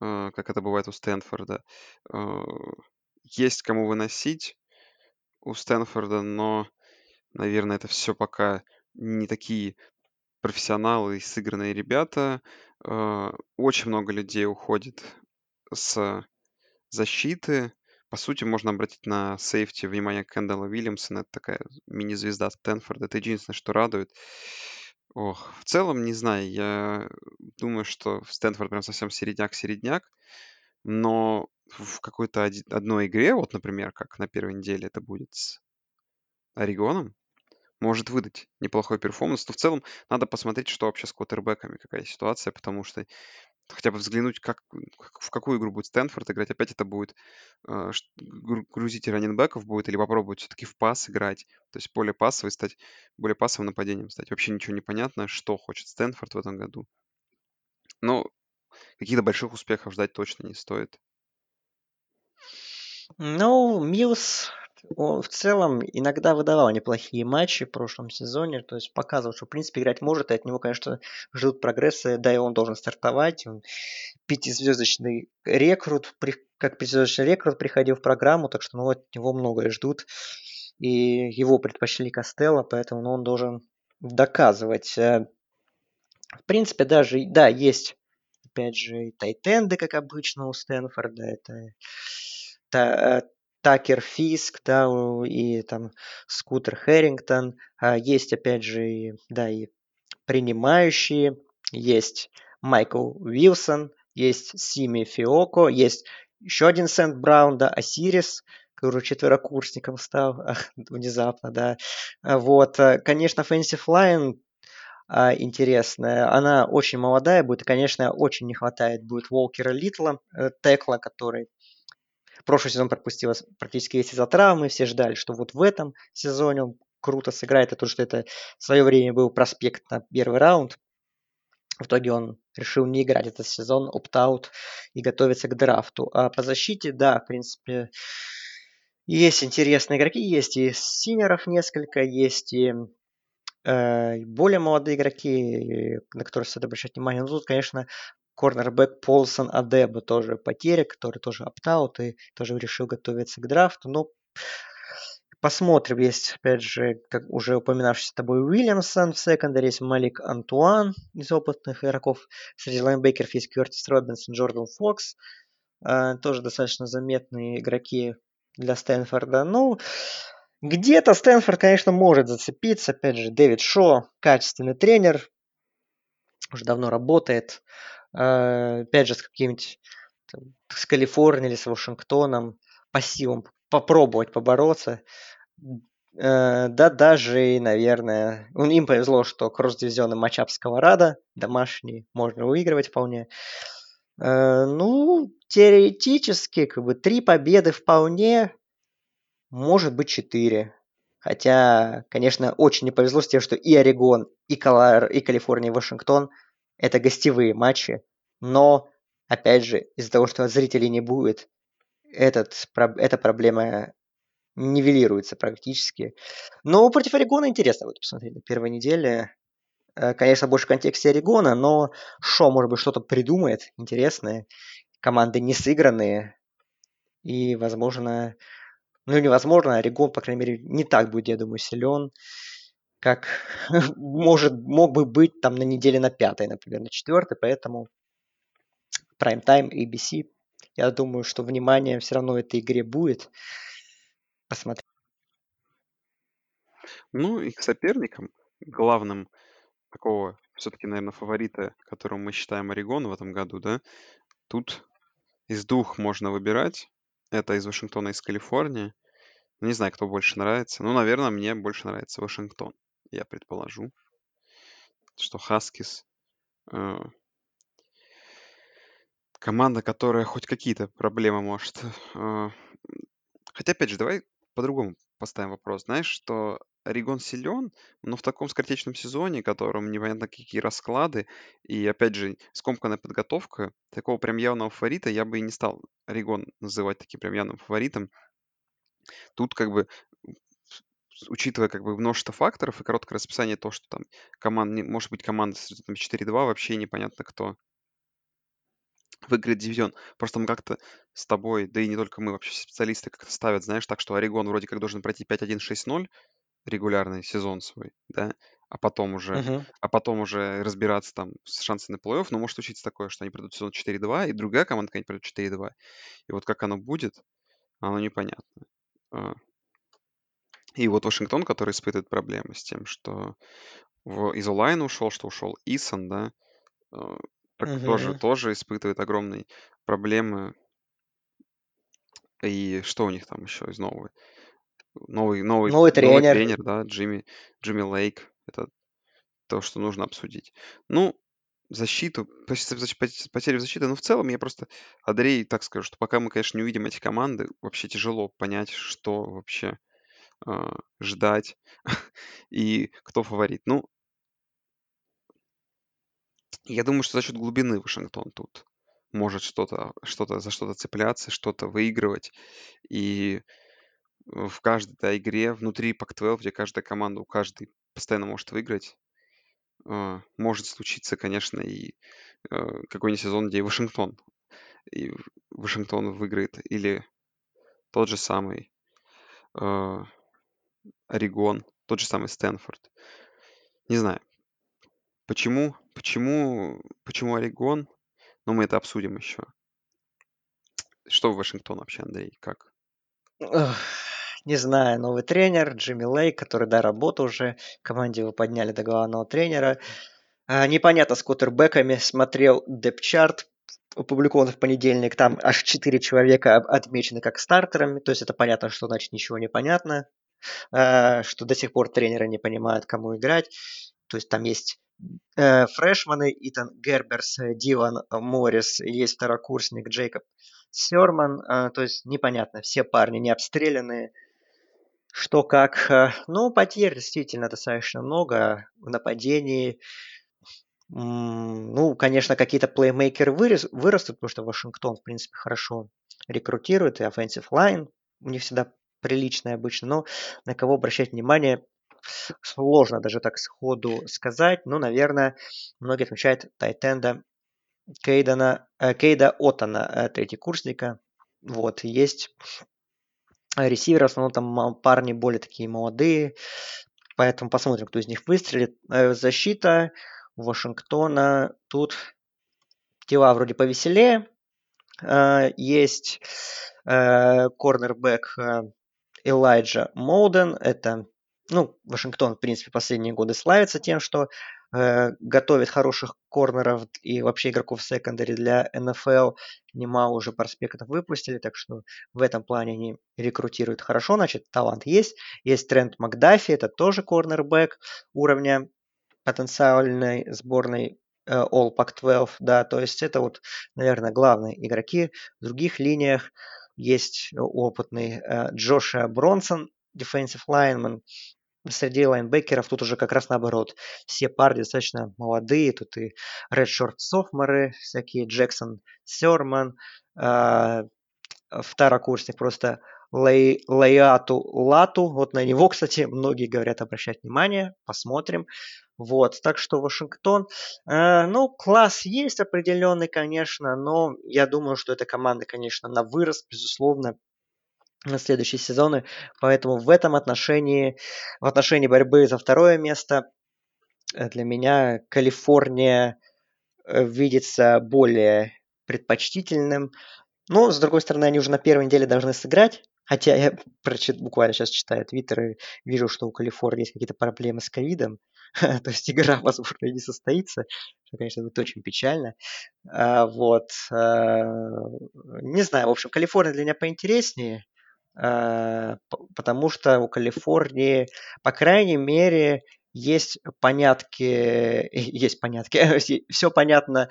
э, как это бывает у Стэнфорда. Есть кому выносить у Стэнфорда, но, наверное, это все пока не такие профессионалы и сыгранные ребята. Э, Очень много людей уходит с защиты. По сути, можно обратить на сейфти внимание Кэндалла Уильямсона. Это такая мини-звезда Стэнфорда. Это единственное, что радует. Ох, в целом, не знаю, я думаю, что Стэнфорд прям совсем середняк-середняк, но в какой-то одной игре, вот, например, как на первой неделе это будет с Орегоном, может выдать неплохой перформанс. Но в целом надо посмотреть, что вообще с квотербеками, какая ситуация, потому что хотя бы взглянуть, как, в какую игру будет Стэнфорд играть. Опять это будет э, грузить раненбеков будет или попробовать все-таки в пас играть. То есть более пассовый стать, более пассовым нападением стать. Вообще ничего не понятно, что хочет Стэнфорд в этом году. Но каких-то больших успехов ждать точно не стоит. Ну, Милс он в целом иногда выдавал неплохие матчи в прошлом сезоне, то есть показывал, что в принципе играть может, и от него, конечно, ждут прогресса, да и он должен стартовать. Он пятизвездочный рекрут, как пятизвездочный рекрут приходил в программу, так что ну, от него многое ждут. И его предпочли Костелло, поэтому ну, он должен доказывать. Э, В принципе, даже, да, есть, опять же, и тайтенды, как обычно у Стэнфорда, это Э, Такер Фиск, да, и там Скутер Хэрингтон. А Есть, опять же, да, и принимающие, есть Майкл Уилсон, есть Сими Фиоко, есть еще один Сент Браун, да, Осирис, который четверокурсником стал внезапно, да. Вот, э, конечно, Offensive Line а, интересная. Она очень молодая будет, и, конечно, очень не хватает будет Волкера Литла, э, текла, который прошлый сезон пропустил практически весь из-за травмы. Все ждали, что вот в этом сезоне он круто сыграет, и то, что это в свое время был prospect на первый раунд. В итоге он решил не играть этот сезон, opt-out и готовиться к драфту. А по защите, да, в принципе, есть интересные игроки, есть и senior ов несколько, есть и э, более молодые игроки, на которых стоит обращать внимание. Ну, тут, конечно, корнербэк Полсон Адебо тоже потеря, который тоже opt-out и тоже решил готовиться к драфту. Но посмотрим. Есть, опять же, как уже упоминавшийся с тобой Уильямсон в секондаре, есть Малик Антуан из опытных игроков. Среди лайнбекеров есть Кертис Робинсон, Джордан Фокс. Э, тоже достаточно заметные игроки для Стэнфорда. Ну, где-то Стэнфорд, конечно, может зацепиться. Опять же, Дэвид Шо, качественный тренер, уже давно работает. Э, Опять же, с каким-нибудь с Калифорнией или с Вашингтоном по силам попробовать побороться. Э, Да, даже, и, наверное, ну, им повезло, что кросс-дивизионный матчап с Колорадо, домашний, можно выигрывать вполне. Э, Ну, теоретически, как бы, три победы вполне, может быть, четыре. Хотя, конечно, очень не повезло с тем, что и Орегон, и, Колор... и Калифорния, и Вашингтон – это гостевые матчи. Но, опять же, из-за того, что зрителей не будет, этот, эта проблема нивелируется практически. Но против Орегона интересно будет посмотреть на первой неделе. Э, Конечно, больше в контексте Орегона, но Шо, может быть, что-то придумает интересное. Команды не сыгранные. И, возможно, ну, невозможно, Орегон, по крайней мере, не так будет, я думаю, силен, как может, мог бы быть там на неделе на пятой, например, на четвертой, поэтому Prime Time ABC. Я думаю, что внимание все равно этой игре будет. Посмотреть. Ну и к соперникам, главным такого все-таки, наверное, фаворита, которым мы считаем Орегон в этом году, да, тут из двух можно выбирать. Это из Вашингтона, из Калифорнии. Не знаю, кто больше нравится. Ну, наверное, мне больше нравится Вашингтон. Я предположу, что Хаскис э, команда, которая хоть какие-то проблемы может. Э, хотя, опять же, давай по-другому поставим вопрос. Знаешь, что Орегон силен, но в таком скоротечном сезоне, котором непонятно какие расклады, и, опять же, скомканная подготовка, такого прям явного фаворита я бы и не стал Орегон называть таким прям явным фаворитом. Тут как бы учитывая как бы множество факторов и короткое расписание, то, что там команда, может быть команда с результатом 4-2, вообще непонятно кто выиграет дивизион. Просто мы как-то с тобой, да и не только мы, вообще специалисты как-то ставят, знаешь, так, что Орегон вроде как должен пройти 5-1-6-0 регулярный сезон свой, да, а потом уже, Мгм. а потом уже разбираться там с шансами на плей-офф, но может случиться такое, что они придут в сезон 4-2, и другая команда какая-нибудь придет 4-2. И вот как оно будет, оно непонятно. И вот Вашингтон, который испытывает проблемы с тем, что в, из онлайн ушел, что ушел Исон, да, а, так тоже, Мгм. тоже испытывает огромные проблемы. И что у них там еще из нового? Новый, новый, Новый новый тренер. тренер, да, Джимми, Джимми Лейк. Это то, что нужно обсудить. Ну, защиту, потери в защите, ну, в целом я просто, Андрей, так скажу, что пока мы, конечно, не увидим эти команды, вообще тяжело понять, что вообще ждать и кто фаворит. Ну, я думаю, что за счет глубины Вашингтон тут может что-то, что-то за что-то цепляться, что-то выигрывать. И в каждой да, игре внутри Pac-12, где каждая команда у каждой постоянно может выиграть, а, может случиться, конечно, и э, какой-нибудь сезон, где и Вашингтон, и Вашингтон выиграет, или тот же самый Орегон, тот же самый Стэнфорд. Не знаю, почему, почему, почему Орегон, но мы это обсудим еще. Что в Вашингтон вообще, Андрей, как? Не знаю, новый тренер Джимми Лейк, который, да, работал уже, команде его подняли до главного тренера. А, Непонятно с кутербэками, смотрел депчарт, опубликован в понедельник, там аж 4 человека об- отмечены как стартерами, то есть это понятно, что значит ничего не понятно, а, что до сих пор тренеры не понимают, кому играть, то есть там есть э, фрешманы Итан Герберс, э, Дилан Моррис, есть второкурсник Джейкоб Серман, то есть непонятно, все парни не обстрелянные, что как. э, Ну, потерь действительно достаточно много в нападении. Ну, конечно, какие-то плеймейкеры вырос- вырастут, потому что Вашингтон, в принципе, хорошо рекрутирует, и offensive line у них всегда приличный обычно, но на кого обращать внимание сложно даже так сходу сказать. Ну, наверное, многие отмечают Тайтенда Кейдана, э, Кейда Отана, э, третий курсника. Вот, есть ресиверы, в основном там парни более такие молодые, поэтому посмотрим, кто из них выстрелит. Э, Защита Вашингтона, тут дела вроде повеселее. Есть корнербэк Элайджа Молден, это ну, Вашингтон, в принципе, последние годы славится тем, что э, готовит хороших корнеров и вообще игроков секондари для НФЛ. Немало уже проспектов выпустили, так что в этом плане они рекрутируют хорошо, значит, талант есть. Есть Трент Макдафи, это тоже корнербэк уровня потенциальной сборной э, All Pac-12, да, то есть это вот, наверное, главные игроки. В других линиях есть опытный э, Джоша Бронсон, defensive lineman, среди лайнбекеров тут уже как раз наоборот. Все парни достаточно молодые. Тут и Редшорт Софморы, всякие Джексон Серман, э, второкурсник просто Лей, Леату Лату. Вот на него, кстати, многие говорят обращать внимание. Посмотрим. Вот, так что Вашингтон, э, ну, класс есть определенный, конечно, но я думаю, что эта команда, конечно, на вырост, безусловно, на следующие сезоны. Поэтому в этом отношении, в отношении борьбы за второе место, э, для меня Калифорния э, видится более предпочтительным. Но, с другой стороны, они уже на первой неделе должны сыграть. Хотя я прочит, буквально сейчас читаю твиттер и вижу, что у Калифорнии есть какие-то проблемы с ковидом. То есть игра, возможно, не состоится. Что, конечно, будет очень печально. А, вот. А, не знаю, в общем, Калифорния для меня поинтереснее. А, потому что у Калифорнии, по крайней мере, есть понятки, есть понятки, все понятно,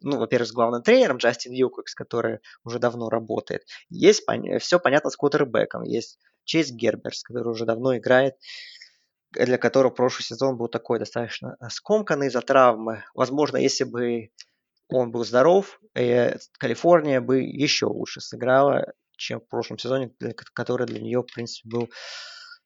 ну, во-первых, с главным тренером Джастин Юкокс, который уже давно работает. Есть все понятно с квотербеком. Есть Чейз Герберс, который уже давно играет, для которого прошлый сезон был такой достаточно скомканный из-за травмы. Возможно, если бы он был здоров, э, Калифорния бы еще лучше сыграла, чем в прошлом сезоне, который для нее, в принципе, был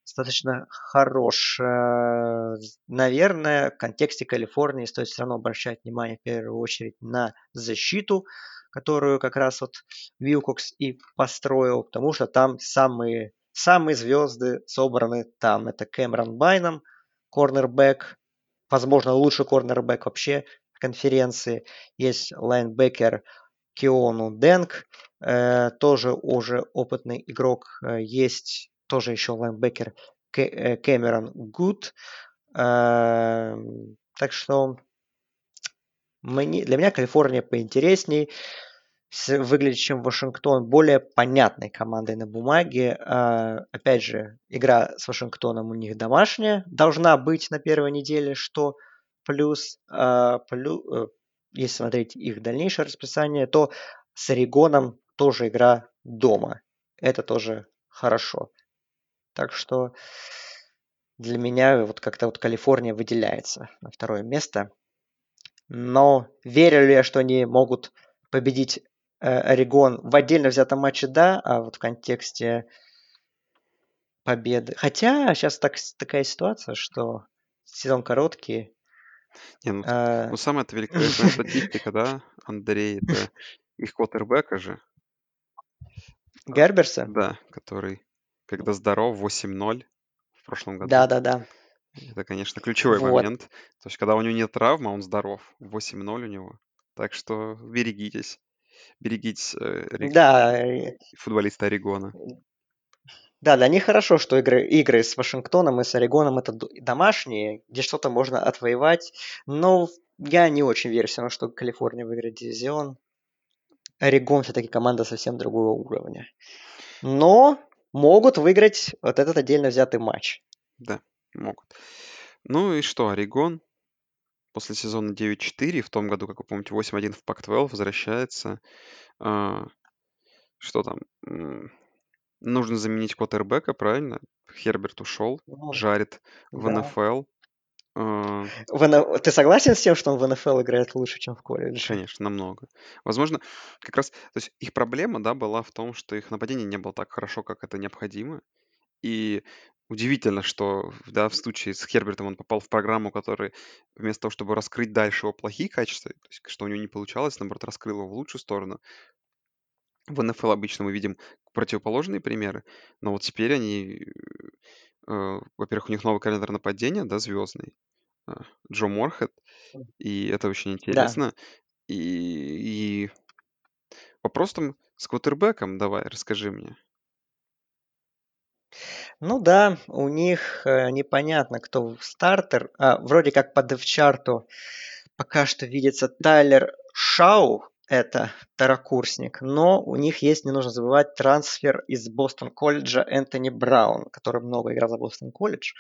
достаточно хорош. Э, наверное, в контексте Калифорнии стоит все равно обращать внимание в первую очередь на защиту, которую как раз вот Вилкокс и построил, потому что там самые, самые звезды собраны там. Это Кэмерон Байном, корнербэк, возможно, лучший корнербэк вообще конференции. Есть лайнбекер Киону Денг, э, тоже уже опытный игрок. Э, есть тоже еще лайнбекер э, Кэмерон Гуд. Эм, так что мне, для меня Калифорния поинтересней выглядит, чем Вашингтон, более понятной командой на бумаге. А, опять же, игра с Вашингтоном у них домашняя, должна быть на первой неделе, что плюс, а, плюс э, если смотреть их дальнейшее расписание, то с Орегоном тоже игра дома. Это тоже хорошо. Так что для меня вот как-то вот Калифорния выделяется на второе место. Но верю ли я, что они могут победить Орегон в отдельно взятом матче, да, а вот в контексте победы. Хотя сейчас так, такая ситуация, что сезон короткий. Не, ну, а... ну самая это великолепная статистика, да, Андрей, это их квотербека же. Герберса? Да, который когда здоров, 8-0 в прошлом году. Да, да, да. Это, конечно, ключевой вот. момент. То есть, когда у него нет травмы, он здоров. 8-0 у него. Так что берегитесь. Берегитесь э, да. футболиста Орегона. Да, для них хорошо, что игры, игры с Вашингтоном и с Орегоном это домашние, где что-то можно отвоевать. Но я не очень верю все равно, что Калифорния выиграет дивизион. Орегон все-таки команда совсем другого уровня. Но могут выиграть вот этот отдельно взятый матч. Да, могут. Ну и что, Орегон после сезона 9-4, в том году, как вы помните, 8-1 в Пак-12 возвращается. А, что там? Нужно заменить квотербека, правильно? Херберт ушел, ну, жарит в да. НФЛ. А. В, ты согласен с тем, что он в НФЛ играет лучше, чем в колледже? Конечно, намного. Возможно, как раз, то есть их проблема, да, была в том, что их нападение не было так хорошо, как это необходимо. И удивительно, что, да, в случае с Хербертом он попал в программу, которая вместо того, чтобы раскрыть дальше его плохие качества, то есть что у него не получалось, наоборот, раскрыл его в лучшую сторону. В НФЛ обычно мы видим противоположные примеры, но вот теперь они, э, во-первых, у них новый календарь нападения, да, звездный, а, Джо Морхед, и это очень Да. интересно. И, и вопрос там с квотербеком, давай, расскажи мне. Ну да, у них э, непонятно, кто стартер. А, вроде как по девчарту пока что видится Тайлер Шау, это второкурсник, но у них есть, не нужно забывать, трансфер из Бостон колледжа Энтони Браун, который много играл за Бостон колледж.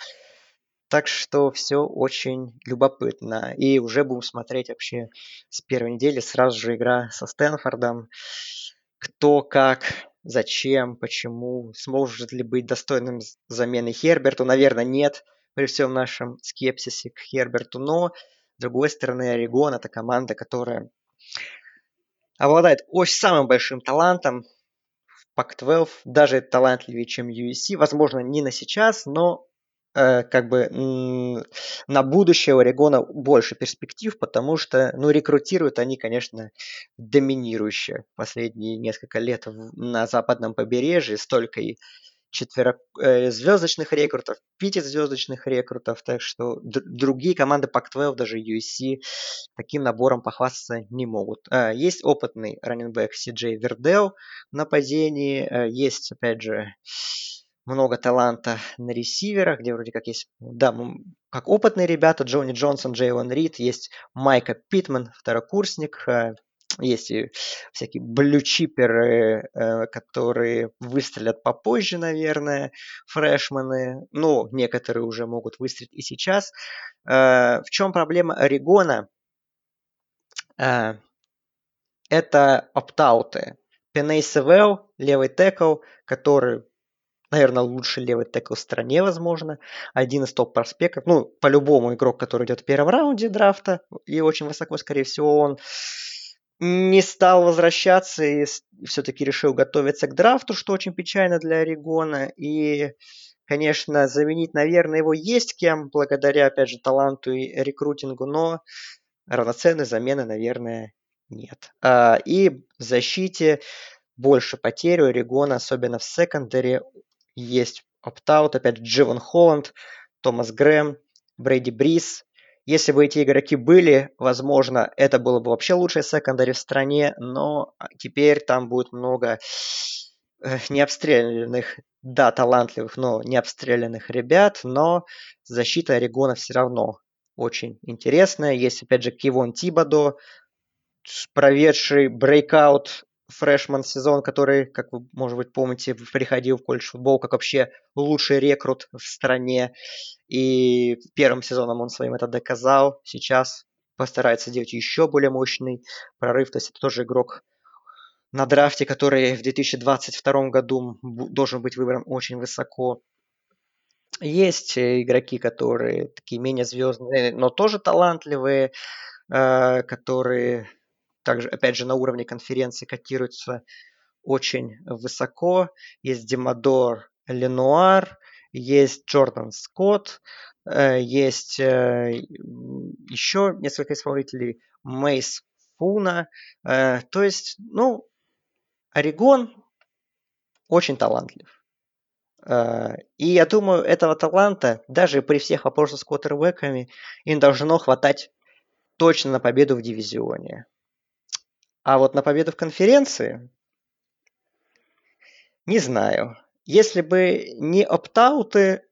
Так что все очень любопытно. И уже будем смотреть вообще с первой недели сразу же игра со Стэнфордом. Кто как, зачем, почему, сможет ли быть достойным замены Херберту. Наверное, нет, при всем нашем скепсисе к Херберту. Но, с другой стороны, Орегон это команда, которая обладает очень самым большим талантом в Pac-12, даже талантливее, чем USC. Возможно, не на сейчас, но как бы на будущее у Орегона больше перспектив, потому что, ну, рекрутируют они, конечно, доминирующе последние несколько лет на западном побережье, столько и четверо, э, звездочных рекрутов, пятизвездочных рекрутов, так что другие команды Pac-12, даже USC, таким набором похвастаться не могут. Э, есть опытный раненбэк Си-Джей Вердел в нападении, э, есть, опять же, много таланта на ресиверах, где вроде как есть, да, как опытные ребята, Джонни Джонсон, Джейлон Рид, есть Майка Питман, второкурсник, э, есть и всякие блючиперы, э, которые выстрелят попозже, наверное, фрешмены. Ну, некоторые уже могут выстрелить и сейчас. Э, в чем проблема Орегона? Это оптауты. Пеней Севел, левый текл, который наверное, лучший левый текл в стране, возможно. Один из топ-проспектов. Ну, по-любому игрок, который идет в первом раунде драфта, и очень высоко, скорее всего, он не стал возвращаться и все-таки решил готовиться к драфту, что очень печально для Орегона. И, конечно, заменить, наверное, его есть кем, благодаря, опять же, таланту и рекрутингу, но равноценной замены, наверное, нет. А, и в защите больше потерь у Орегона, особенно в секондаре есть опт-аут, опять Дживон Холланд, Томас Грэм, Брэди Брис. Если бы эти игроки были, возможно, это было бы вообще лучшее секондари в стране, но теперь там будет много э, необстрелянных, да, талантливых, но необстрелянных ребят, но защита Орегона все равно очень интересная. Есть, опять же, Кивон Тибадо, проведший брейкаут фрешман сезон, который, как вы, может быть, помните, приходил в колледж футбол как вообще лучший рекрут в стране. И первым сезоном он своим это доказал. Сейчас постарается делать еще более мощный прорыв. То есть это тоже игрок на драфте, который в 2022 году должен быть выбран очень высоко. Есть игроки, которые такие менее звездные, но тоже талантливые, э, которые также, опять же, на уровне конференции котируется очень высоко. Есть Демадор Ленуар, есть Джордан Скотт, э, есть э, еще несколько исполнителей, Мейс Фуна. Э, то есть, ну, Орегон очень талантлив. И я думаю, этого таланта, даже при всех вопросах с квотербеками, им должно хватать точно на победу в дивизионе. А вот на победу в конференции не знаю. Если бы не оптауты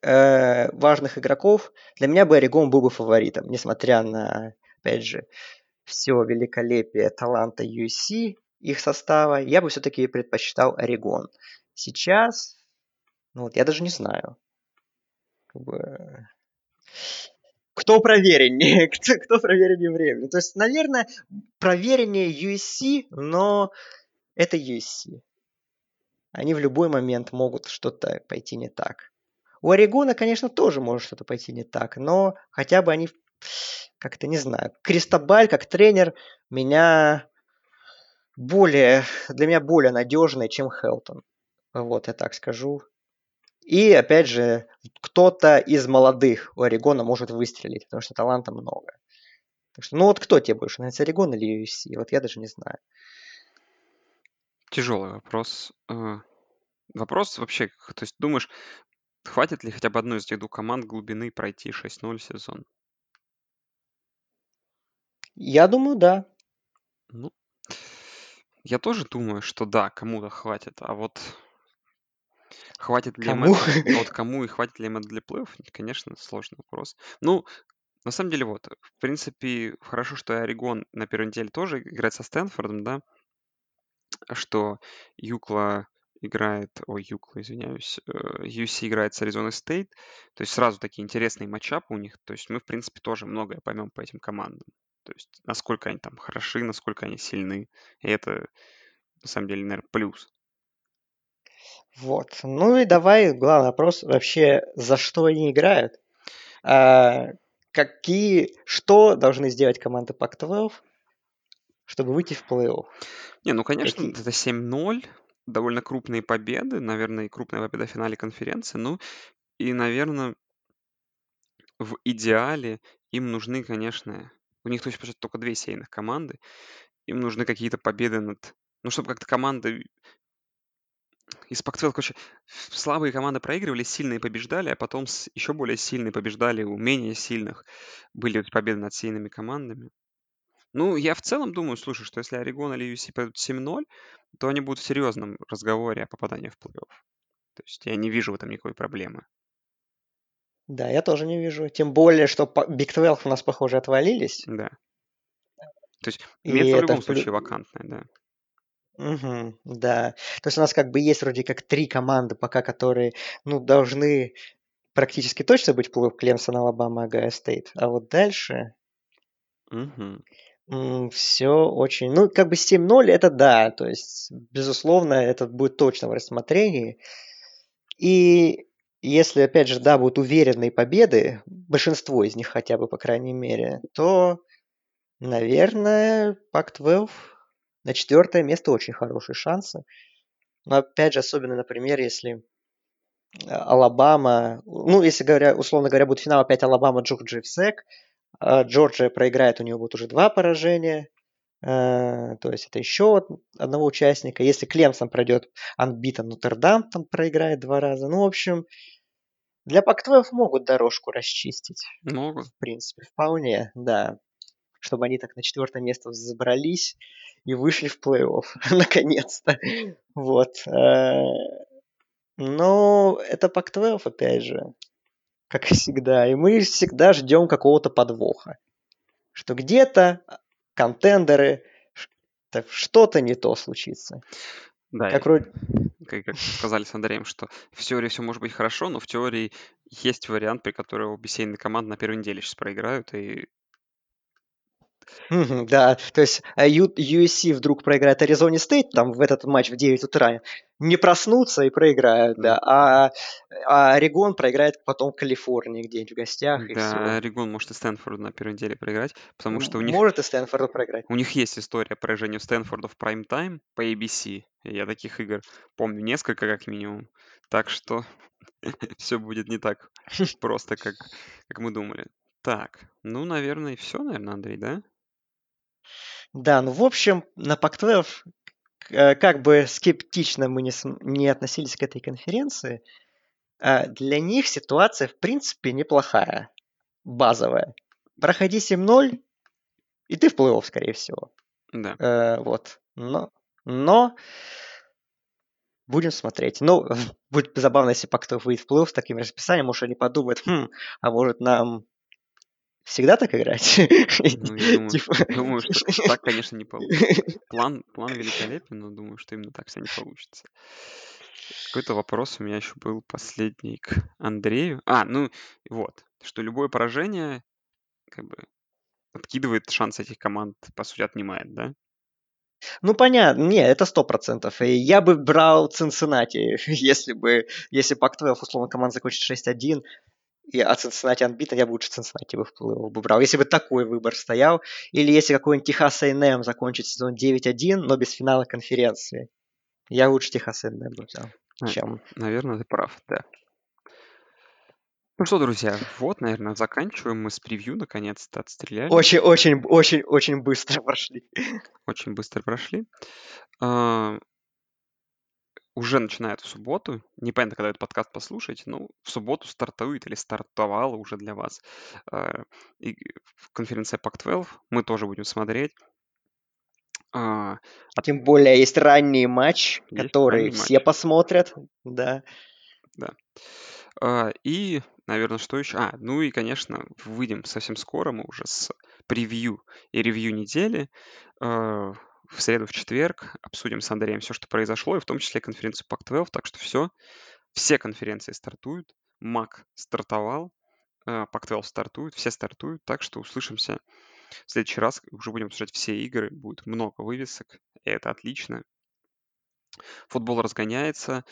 э, важных игроков, для меня бы Орегон был бы фаворитом, несмотря на, опять же, все великолепие таланта UC, их состава, я бы все-таки предпочитал Орегон. Сейчас, ну вот я даже не знаю. Как бы кто провереннее, кто, кто провереннее времени. То есть, наверное, провереннее USC, но это USC. Они в любой момент могут что-то пойти не так. У Орегона, конечно, тоже может что-то пойти не так, но хотя бы они как-то, не знаю, Кристобаль как тренер меня более, для меня более надежный, чем Хелтон. Вот, я так скажу. И, опять же, кто-то из молодых у Орегона может выстрелить, потому что таланта много. Так что, ну вот кто тебе больше нравится, Орегон или UFC? Вот я даже не знаю. Тяжелый вопрос. Э, вопрос вообще, то есть думаешь, хватит ли хотя бы одной из этих двух команд глубины пройти 6-0 сезон? Я думаю, да. Ну, я тоже думаю, что да, кому-то хватит. А вот Хватит ли Кому? им вот кому и хватит ли им для плей конечно, сложный вопрос. Ну, на самом деле, вот, в принципе, хорошо, что Орегон на первой неделе тоже играет со Стэнфордом, да, что Юкла играет, ой, Юкла, извиняюсь, UC э, играет с Аризоной Стейт, то есть сразу такие интересные матчапы у них, то есть мы, в принципе, тоже многое поймем по этим командам, то есть насколько они там хороши, насколько они сильны, и это, на самом деле, наверное, плюс. Вот. Ну и давай главный вопрос вообще, за что они играют? А, какие, что должны сделать команды Pac-12, чтобы выйти в плей-офф? Не, ну, конечно, Какие? это 7-0, довольно крупные победы, наверное, и крупная победа в финале конференции. Ну, И, наверно в идеале им нужны, конечно у них то есть только 2 сейных команды. Им нужны какие-то победы над ну, чтобы как-то команды из Pac-12, короче, слабые команды проигрывали, сильные побеждали, а потом еще более сильные побеждали у менее сильных. Были победы над сильными командами. Ну, я в целом думаю, слушай, что если Орегон или UC пойдут 7-0, то они будут в серьезном разговоре о попадании в плей-офф. То есть я не вижу в этом никакой проблемы. Да, я тоже не вижу. Тем более, что Big 12 у нас, похоже, отвалились. Да. То есть И место в любом случае вакантное, да. Угу, да. То есть у нас как бы есть вроде как три команды пока, которые, ну, должны практически точно быть плей-офф Клемсон, Алабама, Огайо Стейт. А вот дальше Угу. все очень... Ну, как бы 7-0 это да. То есть, безусловно, это будет точно в рассмотрении. И если, опять же, да, будут уверенные победы, большинство из них хотя бы, по крайней мере, то, наверное, Пак-12 на четвертое место очень хорошие шансы. Но опять же, особенно, например, если э, Алабама, ну, если говоря, условно говоря, будет финал опять Алабама, Джорджия в СЭК, а Джорджия проиграет, у него будет уже два поражения, э, то есть это еще одного участника. Если Клемсон пройдет Анбитон, Нотр-Дам там проиграет два раза. Ну, в общем, для Пак-12 могут дорожку расчистить. Могут. В принципе, вполне, да. Чтобы они так на четвертое место забрались и вышли в плей-офф, наконец-то. Вот. Э, но это Пак-12, опять же, как всегда. И мы всегда ждем какого-то подвоха. Что где-то контендеры, что-то не то случится. Да, как, вроде... как, как сказали с Андреем, что в теории все может быть хорошо, но в теории есть вариант, при котором обе сейные команды на первой неделе сейчас проиграют, и да, то есть USC вдруг проиграет Аризоне Стейт там в этот матч в 9 утра, не проснутся и проиграют, да, а, а Орегон проиграет потом Калифорнии где-нибудь в гостях. И Да, Орегон может и Стэнфорд на первой неделе проиграть, потому что у них... Может и Стэнфорд проиграть. У них есть история поражения Стэнфорда в прайм-тайм по ABC. Я таких игр помню несколько как минимум. Так что все будет не так просто, как, как мы думали. Так, ну, наверное, все, наверное, Андрей, да? Да, ну в общем, на Pac-12, э, как бы скептично мы не, не относились к этой конференции, а для них ситуация в принципе неплохая, базовая. Проходи 7-0, и ты в плей-офф, скорее всего. Да. Э, вот. Но, но будем смотреть. Ну, будет забавно, если Пактов выйдет в плей-офф с таким расписанием, может, они подумают, хм, а может нам всегда так играть? Ну, я думаю, типа... думаю, что так, конечно, не получится. План, план великолепен, но думаю, что именно так все не получится. Какой-то вопрос у меня еще был последний к Андрею. А, ну вот, что любое поражение как бы откидывает шанс этих команд, по сути, отнимает, да? Ну, понятно. Не, это сто процентов. И я бы брал Цинциннати, если бы, если Пак-12, условно, команда закончит 6-1, и от Cincinnati Unbeaten я бы лучше Cincinnati бы, бы брал. Если бы такой выбор стоял. Или если какой-нибудь Техас A&M закончит сезон 9-1, но без финала конференции. Я лучше Техас A&M бы взял, чем... Наверное, ты прав, да. Ну что, друзья, вот, наверное, заканчиваем мы с превью, наконец-то отстреляли. Очень-очень-очень-очень быстро прошли. Очень быстро прошли. А, уже начинает в субботу. Непонятно, когда этот подкаст послушаете, но в субботу стартует или стартовала уже для вас э, конференция Pac-12. Мы тоже будем смотреть. А, Тем более есть ранний матч, есть который ранний все матч. посмотрят. Да. Да. А, и, наверное, что еще? А, ну и, конечно, выйдем совсем скоро мы уже с превью и ревью недели. А, в среду, в четверг обсудим с Андреем все, что произошло, и в том числе конференцию Pac-12. Так что все, все конференции стартуют. МАК стартовал, э, Pac-12 стартует, все стартуют. Так что услышимся в следующий раз. Уже будем обсуждать все игры. Будет много вывесок, и это отлично. Футбол разгоняется,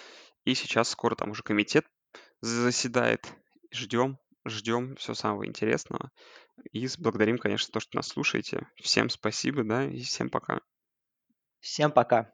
и сейчас скоро там уже комитет заседает. Ждем, ждем все самого интересного. И благодарим, конечно, то, что нас слушаете. Всем спасибо, да, и всем пока. Всем пока.